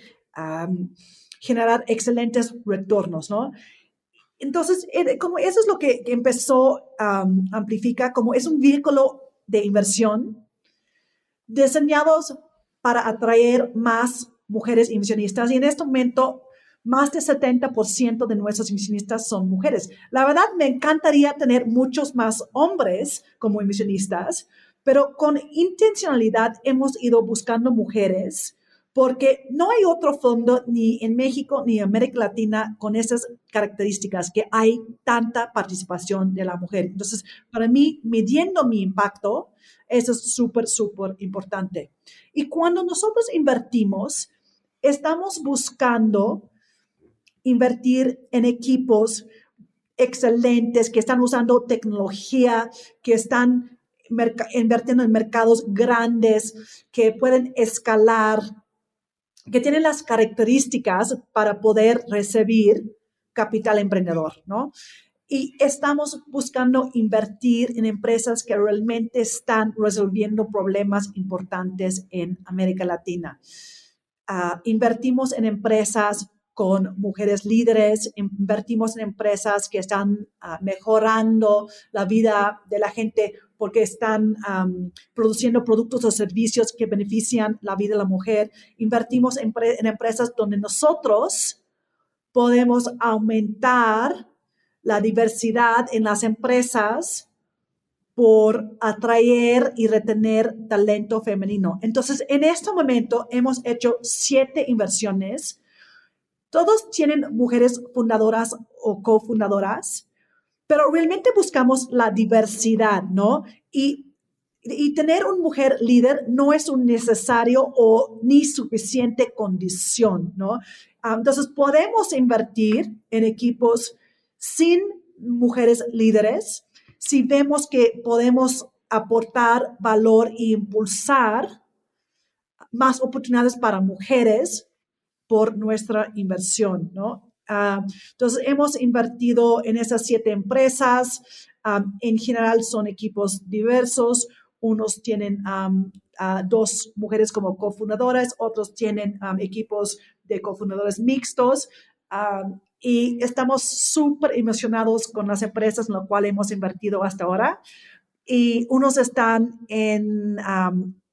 Speaker 1: generar excelentes retornos, ¿no? Entonces, eh, como eso es lo que, empezó Amplifica, como es un vehículo de inversión diseñados para atraer más mujeres inversionistas. Y en este momento, más del 70% de nuestros inversionistas son mujeres. La verdad, me encantaría tener muchos más hombres como inversionistas, pero con intencionalidad hemos ido buscando mujeres porque no hay otro fondo ni en México ni en América Latina con esas características, que hay tanta participación de la mujer. Entonces, para mí, midiendo mi impacto, eso es súper, súper importante. Y cuando nosotros invertimos, estamos buscando invertir en equipos excelentes que están usando tecnología, que están invirtiendo en mercados grandes que pueden escalar, que tienen las características para poder recibir capital emprendedor, ¿no? Y estamos buscando invertir en empresas que realmente están resolviendo problemas importantes en América Latina. Ah, invertimos en empresas con mujeres líderes, invertimos en empresas que están ah, mejorando la vida de la gente porque están produciendo productos o servicios que benefician la vida de la mujer. Invertimos en, empresas donde nosotros podemos aumentar la diversidad en las empresas por atraer y retener talento femenino. Entonces, en este momento hemos hecho siete inversiones. Todos tienen mujeres fundadoras o cofundadoras pero realmente buscamos la diversidad, ¿no? Y, tener una mujer líder no es un necesario o ni suficiente condición, ¿no? Ah, entonces, podemos invertir en equipos sin mujeres líderes si vemos que podemos aportar valor e impulsar más oportunidades para mujeres por nuestra inversión, ¿no? Ah, entonces, hemos invertido en esas siete empresas. Ah, en general son equipos diversos. Unos tienen dos mujeres como cofundadoras, otros tienen equipos de cofundadores mixtos. y estamos súper emocionados con las empresas en las cuales hemos invertido hasta ahora. Y unos están en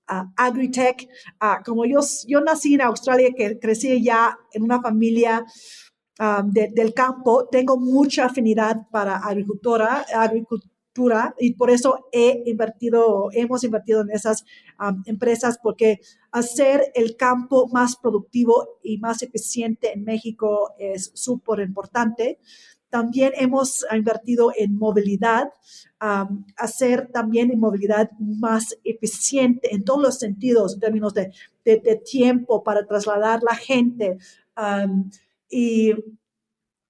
Speaker 1: agritech. Ah, como yo, yo nací en Australia, que crecí ya en una familia del campo, tengo mucha afinidad para agricultura, agricultura y por eso he invertido, hemos invertido en esas empresas porque hacer el campo más productivo y más eficiente en México es súper importante. También hemos invertido en movilidad, hacer también en movilidad más eficiente en todos los sentidos, en términos de, tiempo para trasladar la gente. Y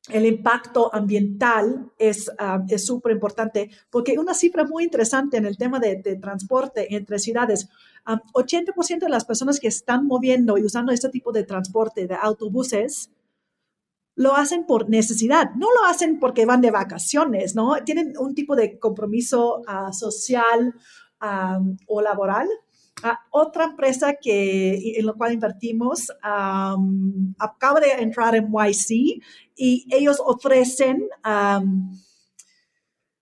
Speaker 1: el impacto ambiental es súper importante porque una cifra muy interesante en el tema de, transporte entre ciudades, 80% de las personas que están moviendo y usando este tipo de transporte de autobuses lo hacen por necesidad, no lo hacen porque van de vacaciones, ¿no? Tienen un tipo de compromiso ah, social o laboral. Ah, otra empresa que, en la cual invertimos acaba de entrar en YC y ellos ofrecen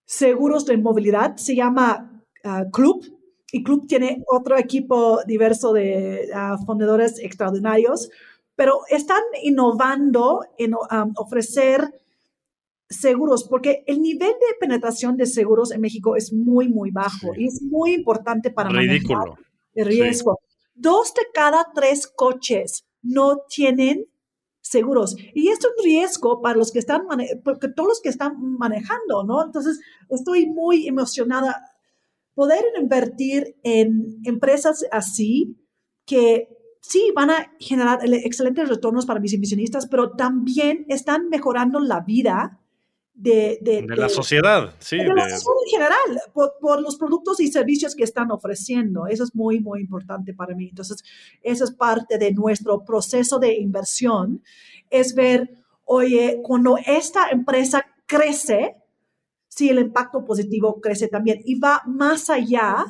Speaker 1: seguros de movilidad, se llama ah, Club, y Club tiene otro equipo diverso de fundadores extraordinarios pero están innovando en um, ofrecer seguros, porque el nivel de penetración de seguros en México es muy, muy bajo y es muy importante para
Speaker 2: Ridículo.
Speaker 1: El riesgo. Dos de cada tres coches no tienen seguros. Y esto es un riesgo para los que están, porque todos los que están manejando, ¿no? Entonces, estoy muy emocionada. Poder invertir en empresas así que sí, van a generar excelentes retornos para mis inversionistas, pero también están mejorando la vida de,
Speaker 2: la sociedad, sí.
Speaker 1: De, la sociedad en general, por, los productos y servicios que están ofreciendo. Eso es muy, muy importante para mí. Entonces, eso es parte de nuestro proceso de inversión, es ver, oye, cuando esta empresa crece, si el impacto positivo crece también y va más allá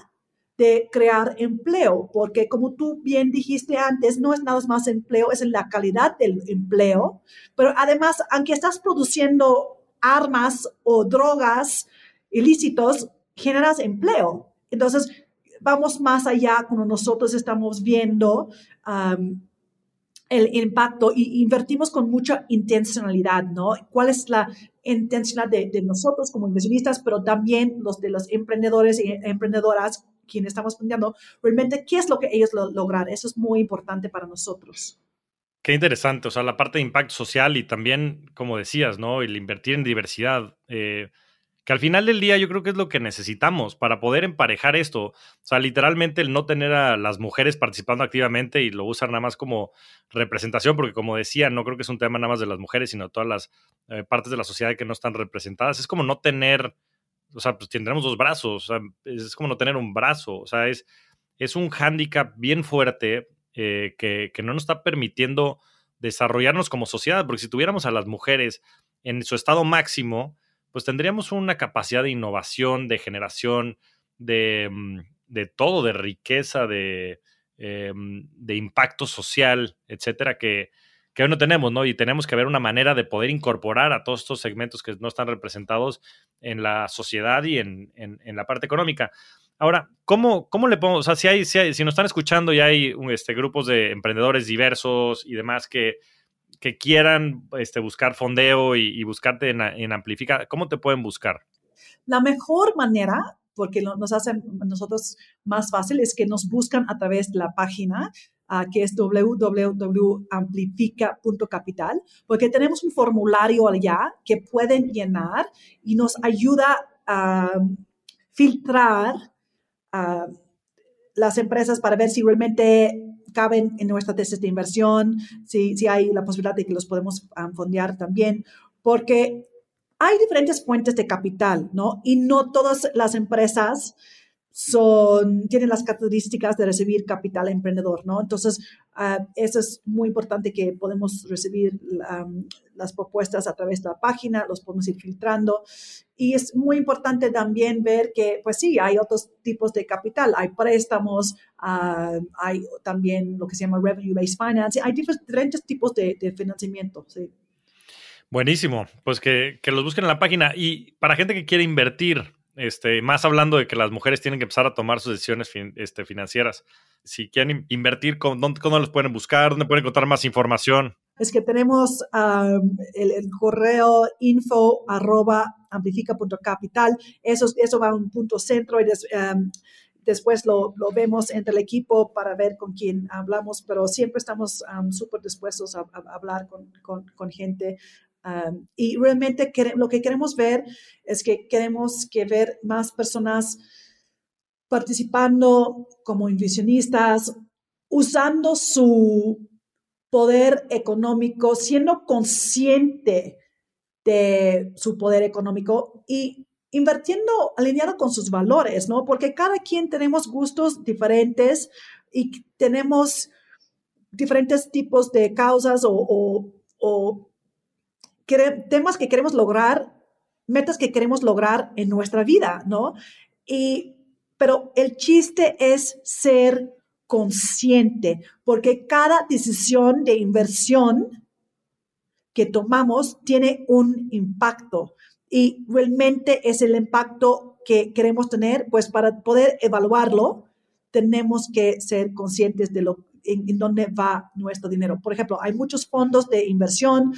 Speaker 1: de crear empleo, porque como tú bien dijiste antes, no es nada más empleo, es la calidad del empleo, pero además, aunque estás produciendo armas o drogas ilícitos, generas empleo. Entonces, vamos más allá cuando nosotros estamos viendo el impacto y invertimos con mucha intencionalidad, ¿no? ¿Cuál es la intencionalidad de, nosotros como inversionistas, pero también los de los emprendedores y emprendedoras quien estamos planteando, realmente qué es lo que ellos lo, logran. Eso es muy importante para nosotros.
Speaker 2: Qué interesante, o sea, la parte de impacto social y también, como decías, ¿no? El invertir en diversidad, eh, que al final del día yo creo que es lo que necesitamos para poder emparejar esto. O sea, literalmente el no tener a las mujeres participando activamente y lo usar nada más como representación, porque como decía, no creo que es un tema nada más de las mujeres, sino todas las eh, partes de la sociedad que no están representadas. Es como no tener o sea, pues tendremos dos brazos, o sea, es como no tener un brazo, o sea, es, es un hándicap bien fuerte eh, que, no nos está permitiendo desarrollarnos como sociedad, porque si tuviéramos a las mujeres en su estado máximo, pues tendríamos una capacidad de innovación, de generación, de, mm, todo, de riqueza, de, eh, de impacto social, etcétera, que, que hoy no tenemos, ¿no? Y tenemos que ver una manera de poder incorporar a todos estos segmentos que no están representados en la sociedad y en, la parte económica. Ahora, ¿cómo, ¿cómo, le podemos, o sea, si, hay, si, nos están escuchando y hay este, grupos de emprendedores diversos y demás que, que quieran este, buscar fondeo y, buscarte en, Amplifica, ¿cómo te pueden buscar?
Speaker 1: La mejor manera, porque nos hace a nosotros más fácil, es que nos buscan a través de la página que es www.amplifica.capital, porque tenemos un formulario allá que pueden llenar y nos ayuda a filtrar las empresas para ver si realmente caben en nuestra tesis de inversión, si, si hay la posibilidad de que los podemos fondear también, porque hay diferentes fuentes de capital, ¿no? Y no todas las empresas son, tienen las características de recibir capital emprendedor, ¿no? Entonces, uh, eso es muy importante que podemos recibir las propuestas a través de la página, los podemos ir filtrando. Y es muy importante también ver que, pues sí, hay otros tipos de capital, hay préstamos, uh, hay también lo que se llama revenue-based finance, hay diferentes tipos de, financiamiento, sí.
Speaker 2: Buenísimo, pues que, que los busquen en la página. Y para gente que quiere invertir, este, más hablando de que las mujeres tienen que empezar a tomar sus decisiones este, financieras. Si quieren invertir, ¿dónde, ¿cómo los pueden buscar? ¿Dónde pueden encontrar más información?
Speaker 1: Es que tenemos el, correo info arroba amplifica.capital. Eso, eso va a un punto centro y después lo, lo, vemos entre el equipo para ver con quién hablamos, pero siempre estamos súper dispuestos a, hablar con, con, con gente y realmente lo que queremos ver es que queremos que ver más personas participando como inversionistas, usando su poder económico, siendo consciente de su poder económico y invirtiendo alineado con sus valores, ¿no? Porque cada quien tenemos gustos diferentes y tenemos diferentes tipos de causas o, o temas que queremos lograr, metas que queremos lograr en nuestra vida, ¿no? Y, pero el chiste es ser consciente, porque cada decisión de inversión que tomamos tiene un impacto y realmente es el impacto que queremos tener, pues para poder evaluarlo, tenemos que ser conscientes de lo en, dónde va nuestro dinero. Por ejemplo, hay muchos fondos de inversión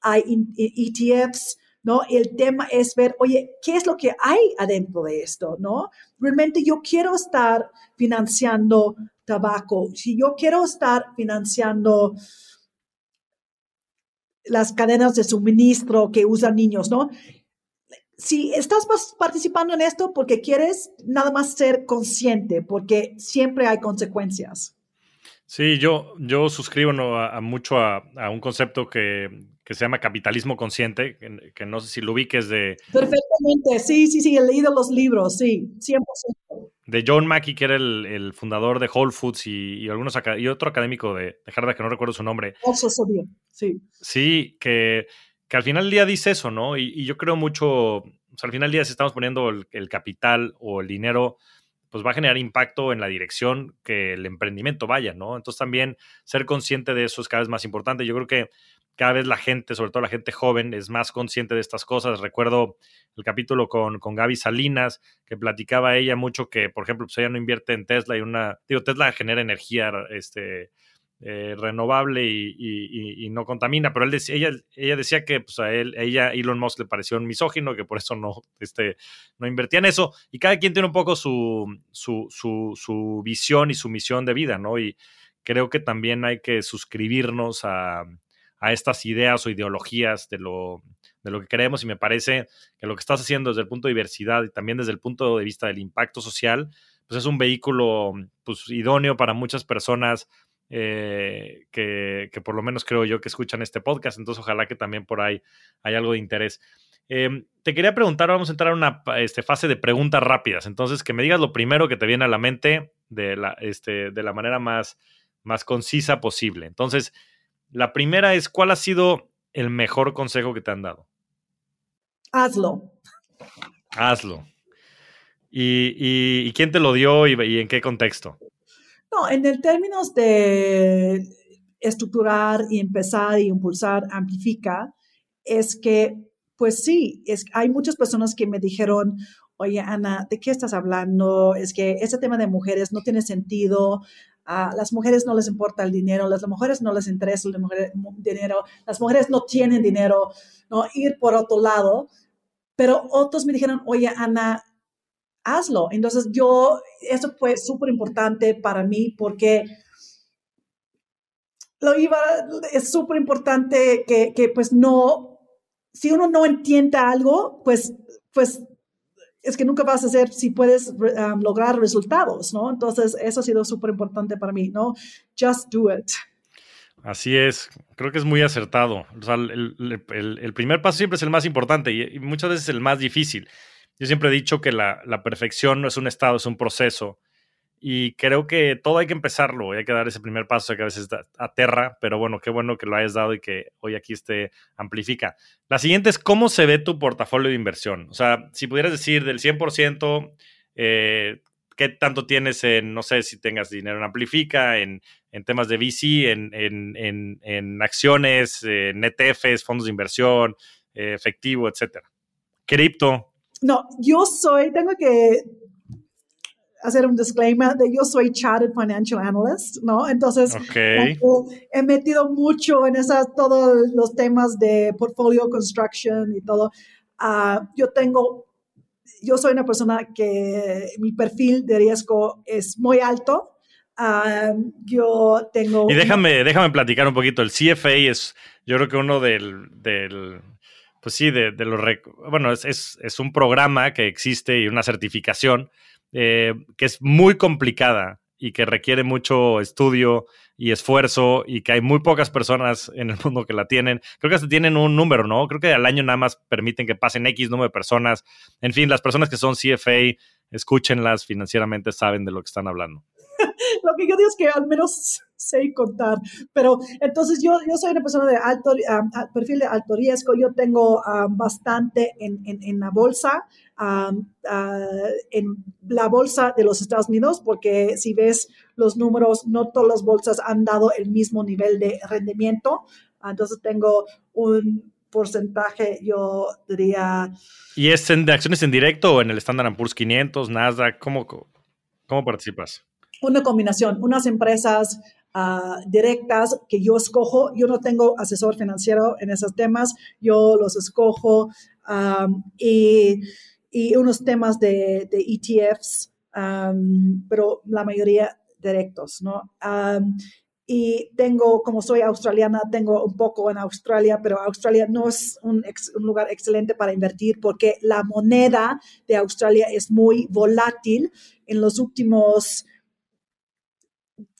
Speaker 1: hay ETFs, e ¿no? El tema es ver, oye, ¿qué es lo que hay adentro de esto, ¿no? Realmente yo quiero estar financiando tabaco, si yo quiero estar financiando las cadenas de suministro que usan niños, ¿no? Si estás participando en esto porque quieres nada más ser consciente, porque siempre hay consecuencias.
Speaker 2: Sí, yo, yo suscribo a, mucho a, un concepto que, que se llama Capitalismo Consciente, que, no sé si lo ubiques de...
Speaker 1: Perfectamente, sí, sí, sí, he leído los libros, sí, 100%.
Speaker 2: De John Mackey, que era el, fundador de Whole Foods y, algunos y otro académico de, de, Harvard, que no recuerdo su nombre.
Speaker 1: Also sí.
Speaker 2: Sí, que, que al final del día dice eso, ¿no? Y, yo creo mucho, o sea, al final del día si estamos poniendo el, el capital o el dinero pues va a generar impacto en la dirección que el emprendimiento vaya, ¿no? Entonces también ser consciente de eso es cada vez más importante. Yo creo que cada vez la gente, sobre todo la gente joven, es más consciente de estas cosas. Recuerdo el capítulo con, con Gaby Salinas, que platicaba ella mucho que, por ejemplo, pues ella no invierte en Tesla y una, digo, Tesla genera energía este, eh, renovable y, no contamina, pero ella, ella decía que pues, a él, ella, Elon Musk, le pareció un misógino, que por eso no, este, no invertía en eso. Y cada quien tiene un poco su, su, su, su visión y su misión de vida, ¿no? Y creo que también hay que suscribirnos a a estas ideas o ideologías de lo, de lo que queremos y me parece que lo que estás haciendo desde el punto de diversidad y también desde el punto de vista del impacto social, pues es un vehículo pues, idóneo para muchas personas eh, que, por lo menos creo yo que escuchan este podcast, entonces ojalá que también por ahí hay algo de interés. Em, te quería preguntar, vamos a entrar a una este, fase de preguntas rápidas, entonces que me digas lo primero que te viene a la mente de la, este, de la manera más, más concisa posible. Entonces, la primera es, ¿cuál ha sido el mejor consejo que te han dado?
Speaker 1: Hazlo.
Speaker 2: Hazlo. ¿Y, quién te lo dio y, en qué contexto?
Speaker 1: No, en el términos de estructurar y empezar y impulsar Amplifica, es que, pues sí, es, hay muchas personas que me dijeron, oye, Ana, ¿de qué estás hablando? Es que ese tema de mujeres no tiene sentido, a las mujeres no les importa el dinero, las mujeres no les interesa el dinero, las mujeres no tienen dinero, ¿no? Ir por otro lado. Pero otros me dijeron, oye, Ana, hazlo. Entonces yo, eso fue súper importante para mí porque lo iba, es súper importante que, que pues no, si uno no entiende algo, pues, pues es que nunca vas a hacer si puedes lograr resultados, ¿no? Entonces, eso ha sido súper importante para mí, ¿no? Just do it.
Speaker 2: Así es, creo que es muy acertado. O sea, el, primer paso siempre es el más importante y, muchas veces el más difícil. Yo siempre he dicho que la, la perfección no es un estado, es un proceso. Y creo que todo hay que empezarlo, hay que dar ese primer paso que a veces aterra, pero bueno, qué bueno que lo hayas dado y que hoy aquí esté amplifica. La siguiente es cómo se ve tu portafolio de inversión. O sea, si pudieras decir del 100%, eh, qué tanto tienes en, no sé si tengas dinero en Amplifica, en, temas de VC, en, acciones, en ETFs, fondos de inversión, eh, efectivo, etcétera. Cripto.
Speaker 1: No, yo soy, tengo que hacer un disclaimer de yo soy Chartered Financial Analyst, ¿no? Entonces, he metido mucho en esas, todos los temas de portfolio construction y todo. Ah, yo tengo, yo soy una persona que mi perfil de riesgo es muy alto. Ah, yo tengo...
Speaker 2: Y déjame, déjame platicar un poquito. El CFA es, yo creo que uno del, del pues sí, de, de los... Bueno, es, es, es un programa que existe y una certificación eh, que es muy complicada y que requiere mucho estudio y esfuerzo y que hay muy pocas personas en el *laughs* mundo que la tienen. Creo que hasta tienen un número, ¿no? Creo que al año nada más permiten que pasen X número de personas. En fin, las personas que son CFA, escúchenlas financieramente, saben de lo que están hablando.
Speaker 1: Lo que yo digo es que al menos sé contar. Pero entonces yo, yo soy una persona de alto um, perfil de alto riesgo. Yo tengo um, bastante en, en, la bolsa, um, uh, en la bolsa de los Estados Unidos, porque si ves los números, no todas las bolsas han dado el mismo nivel de rendimiento. Entonces tengo un porcentaje, yo diría...
Speaker 2: ¿Y es en, de acciones en directo o en el Standard Poor's 500, Nasdaq? ¿Cómo, cómo participas?
Speaker 1: Una combinación, unas empresas uh, directas que yo escojo. Yo no tengo asesor financiero en esos temas, yo los escojo y, y, unos temas de, de ETFs, pero la mayoría directos, ¿no? Y tengo, como soy australiana, tengo un poco en Australia, pero Australia no es un, un, lugar excelente para invertir porque la moneda de Australia es muy volátil. En los últimos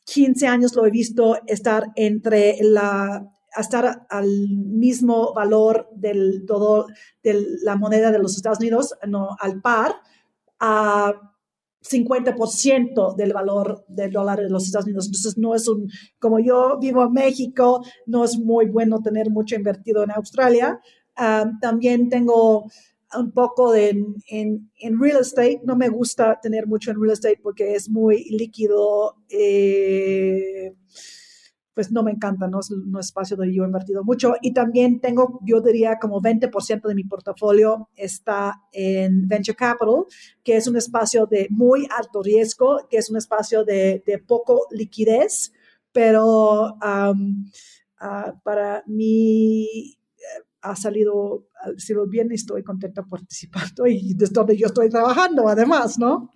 Speaker 1: 15 años lo he visto estar entre la estar al mismo valor del todo de la moneda de los Estados Unidos, no al par, a 50% del valor del dólar de los Estados Unidos. Entonces, no es un, como yo vivo en México, no es muy bueno tener mucho invertido en Australia. Ah, también tengo un poco en, en, real estate. No me gusta tener mucho en real estate porque es muy líquido. Eh, pues no me encanta, no es un espacio donde yo he invertido mucho. Y también tengo, yo diría, como 20% de mi portafolio está en Venture Capital, que es un espacio de muy alto riesgo, que es un espacio de, de poco liquidez, pero uh, para mí ha salido, sido bien y estoy contenta participando y desde donde yo estoy trabajando además, ¿no?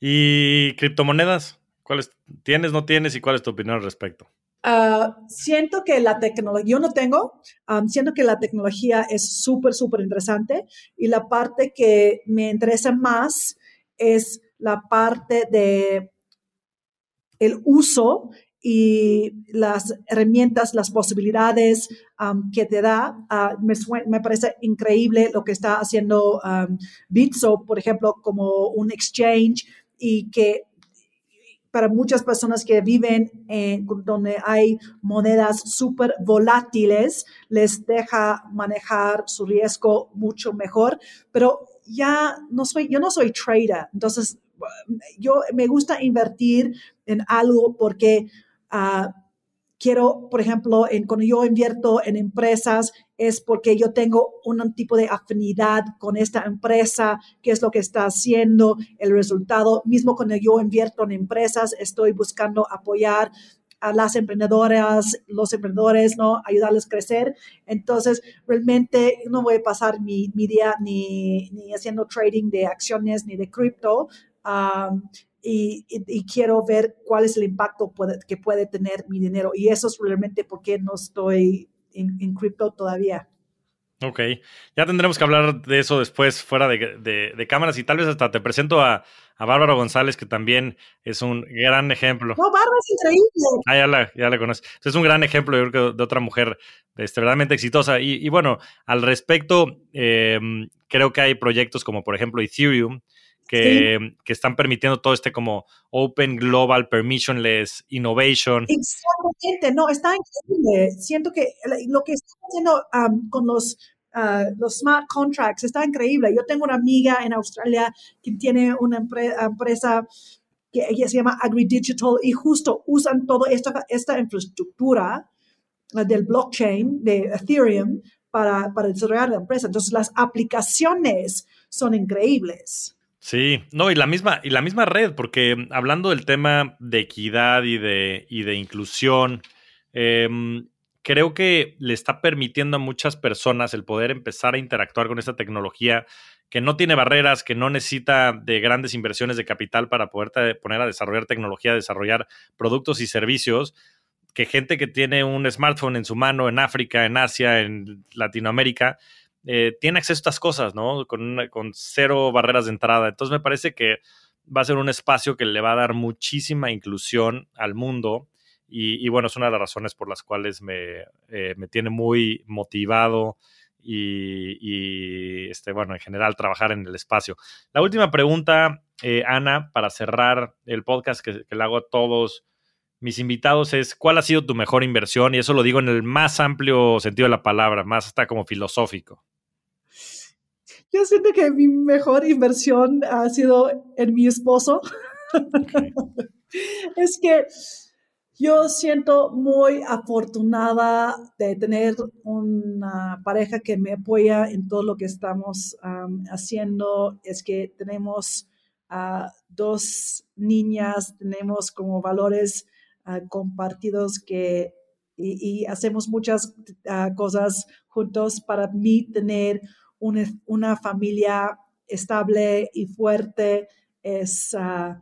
Speaker 2: ¿Y criptomonedas? ¿Cuáles tienes, no tienes y cuál es tu opinión al respecto?
Speaker 1: Uh, siento que la tecnología, yo no tengo, um, siento que la tecnología es súper, súper interesante y la parte que me interesa más es la parte de el uso y las herramientas, las posibilidades um, que te da. Uh, me, me, parece increíble lo que está haciendo um, Bitso, por ejemplo, como un exchange y que para muchas personas que viven en donde hay monedas súper volátiles, les deja manejar su riesgo mucho mejor, pero ya no soy, yo no soy trader, entonces yo me gusta invertir en algo porque quiero, por ejemplo, en, cuando yo invierto en empresas, es porque yo tengo un tipo de afinidad con esta empresa, qué es lo que está haciendo, el resultado. Mismo cuando yo invierto en empresas, estoy buscando apoyar a las emprendedoras, los emprendedores, ¿no? Ayudarles a crecer. Entonces, realmente no voy a pasar mi, día ni, ni, haciendo trading de acciones ni de cripto y, quiero ver cuál es el impacto que puede tener mi dinero. Y eso es realmente por qué no estoy en, cripto todavía.
Speaker 2: Ok, ya tendremos que hablar de eso después fuera de, cámaras y tal vez hasta te presento a, a Bárbara González, que también es un gran ejemplo.
Speaker 1: No, Bárbara es increíble.
Speaker 2: Ah, ya la, ya la conoces. Es un gran ejemplo, yo creo, de otra mujer este, verdaderamente exitosa. Y, bueno, al respecto, eh, creo que hay proyectos como por ejemplo Ethereum, que, que, están permitiendo todo este como Open Global Permissionless Innovation.
Speaker 1: Exactamente, no, está increíble. Siento que lo que están haciendo con los, uh, los smart contracts está increíble. Yo tengo una amiga en Australia que tiene una empresa que ella se llama AgriDigital y justo usan toda esta, esta infraestructura uh, del blockchain de Ethereum para, para desarrollar la empresa. Entonces las aplicaciones son increíbles.
Speaker 2: Sí, no, y la misma, y la misma red, porque hablando del tema de equidad y de, y de inclusión, em, creo que le está permitiendo a muchas personas el poder empezar a interactuar con esta tecnología que no tiene barreras, que no necesita de grandes inversiones de capital para poder poner a desarrollar tecnología, desarrollar productos y servicios, que gente que tiene un smartphone en su mano en África, en Asia, en Latinoamérica, eh, tiene acceso a estas cosas, ¿no? Con, con cero barreras de entrada. Entonces me parece que va a ser un espacio que le va a dar muchísima inclusión al mundo. Y, bueno, es una de las razones por las cuales me, eh, me tiene muy motivado y, este, bueno, en general trabajar en el espacio. La última pregunta, eh, Ana, para cerrar el podcast que, que le hago a todos mis invitados es, ¿cuál ha sido tu mejor inversión? Y eso lo digo en el más amplio sentido de la palabra, más hasta como filosófico.
Speaker 1: Yo siento que mi mejor inversión ha sido en mi esposo. es que yo siento muy afortunada de tener una pareja que me apoya en todo lo que estamos haciendo. Es que tenemos dos niñas, tenemos como valores ah, compartidos que y, hacemos muchas ah, cosas juntos para mí tener una, familia estable y fuerte es ah,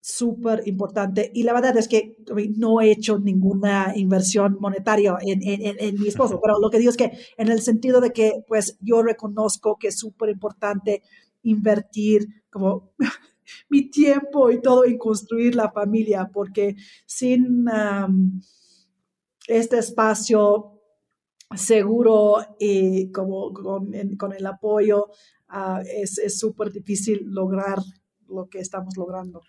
Speaker 1: súper importante. Y la verdad es que no he hecho ninguna inversión monetaria en, en, mi esposo, pero lo que digo es que en el sentido de que pues yo reconozco que es súper importante invertir como *laughs* mi tiempo y todo en construir la familia, porque sin este espacio seguro y como con, el apoyo ah, es súper difícil lograr lo que estamos logrando.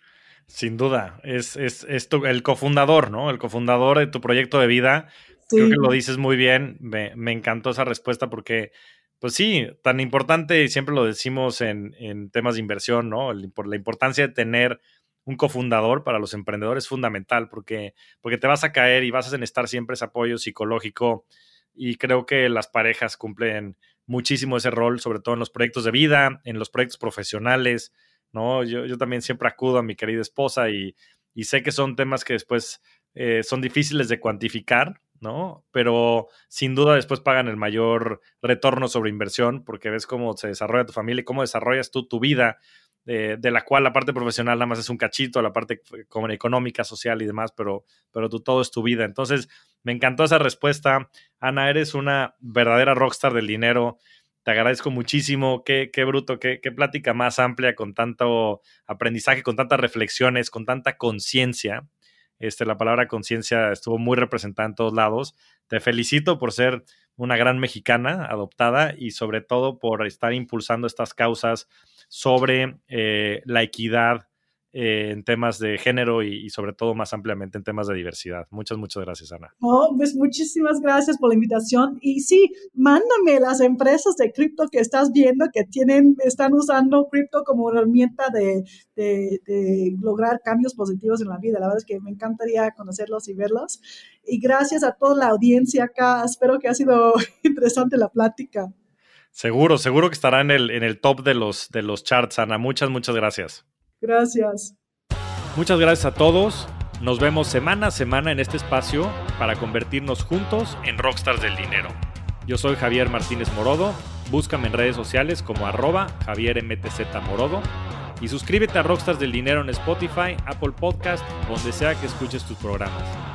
Speaker 2: Sin duda, es, es, el cofundador, ¿no? El cofundador de tu proyecto de vida. Creo que lo dices muy bien. Me, encantó esa respuesta porque, pues sí, tan importante, y siempre lo decimos en, en temas de inversión, ¿no? por la importancia de tener un cofundador para los emprendedores es fundamental porque, porque te vas a caer y vas a necesitar siempre ese apoyo psicológico y creo que las parejas cumplen muchísimo ese rol, sobre todo en los proyectos de vida, en los proyectos profesionales, ¿no? Yo, yo también siempre acudo a mi querida esposa y, y sé que son temas que después eh, son difíciles de cuantificar, ¿no? Pero sin duda después pagan el mayor retorno sobre inversión porque ves cómo se desarrolla tu familia y cómo desarrollas tú tu vida de la cual la parte profesional nada más es un cachito, la parte económica, social y demás, pero, pero tú todo es tu vida. Entonces, me encantó esa respuesta. Ana, eres una verdadera rockstar del dinero. Te agradezco muchísimo. Qué, qué bruto, qué, qué plática más amplia, con tanto aprendizaje, con tantas reflexiones, con tanta conciencia. Este, la palabra conciencia estuvo muy representada en todos lados. Te felicito por ser una gran mexicana adoptada y sobre todo por estar impulsando estas causas sobre eh, la equidad eh, en temas de género y, sobre todo más ampliamente en temas de diversidad. Muchas, muchas gracias, Ana.
Speaker 1: Oh, pues muchísimas gracias por la invitación. Y sí, mándame las empresas de cripto que estás viendo que tienen, están usando cripto como herramienta de, de, lograr cambios positivos en la vida. La verdad es que me encantaría conocerlos y verlos. Y gracias a toda la audiencia acá. Espero que ha sido *laughs* interesante la plática.
Speaker 2: Seguro, seguro que estará en el, en el top de los, de los charts, Ana. Muchas, muchas gracias.
Speaker 1: Gracias.
Speaker 2: Muchas gracias a todos. Nos vemos semana a semana en este espacio para convertirnos juntos en rockstars del dinero. Yo soy Javier Martínez Morodo. Búscame en redes sociales como arroba Javier MTZ Morodo. Y suscríbete a Rockstars del Dinero en Spotify, Apple Podcast, donde sea que escuches tus programas.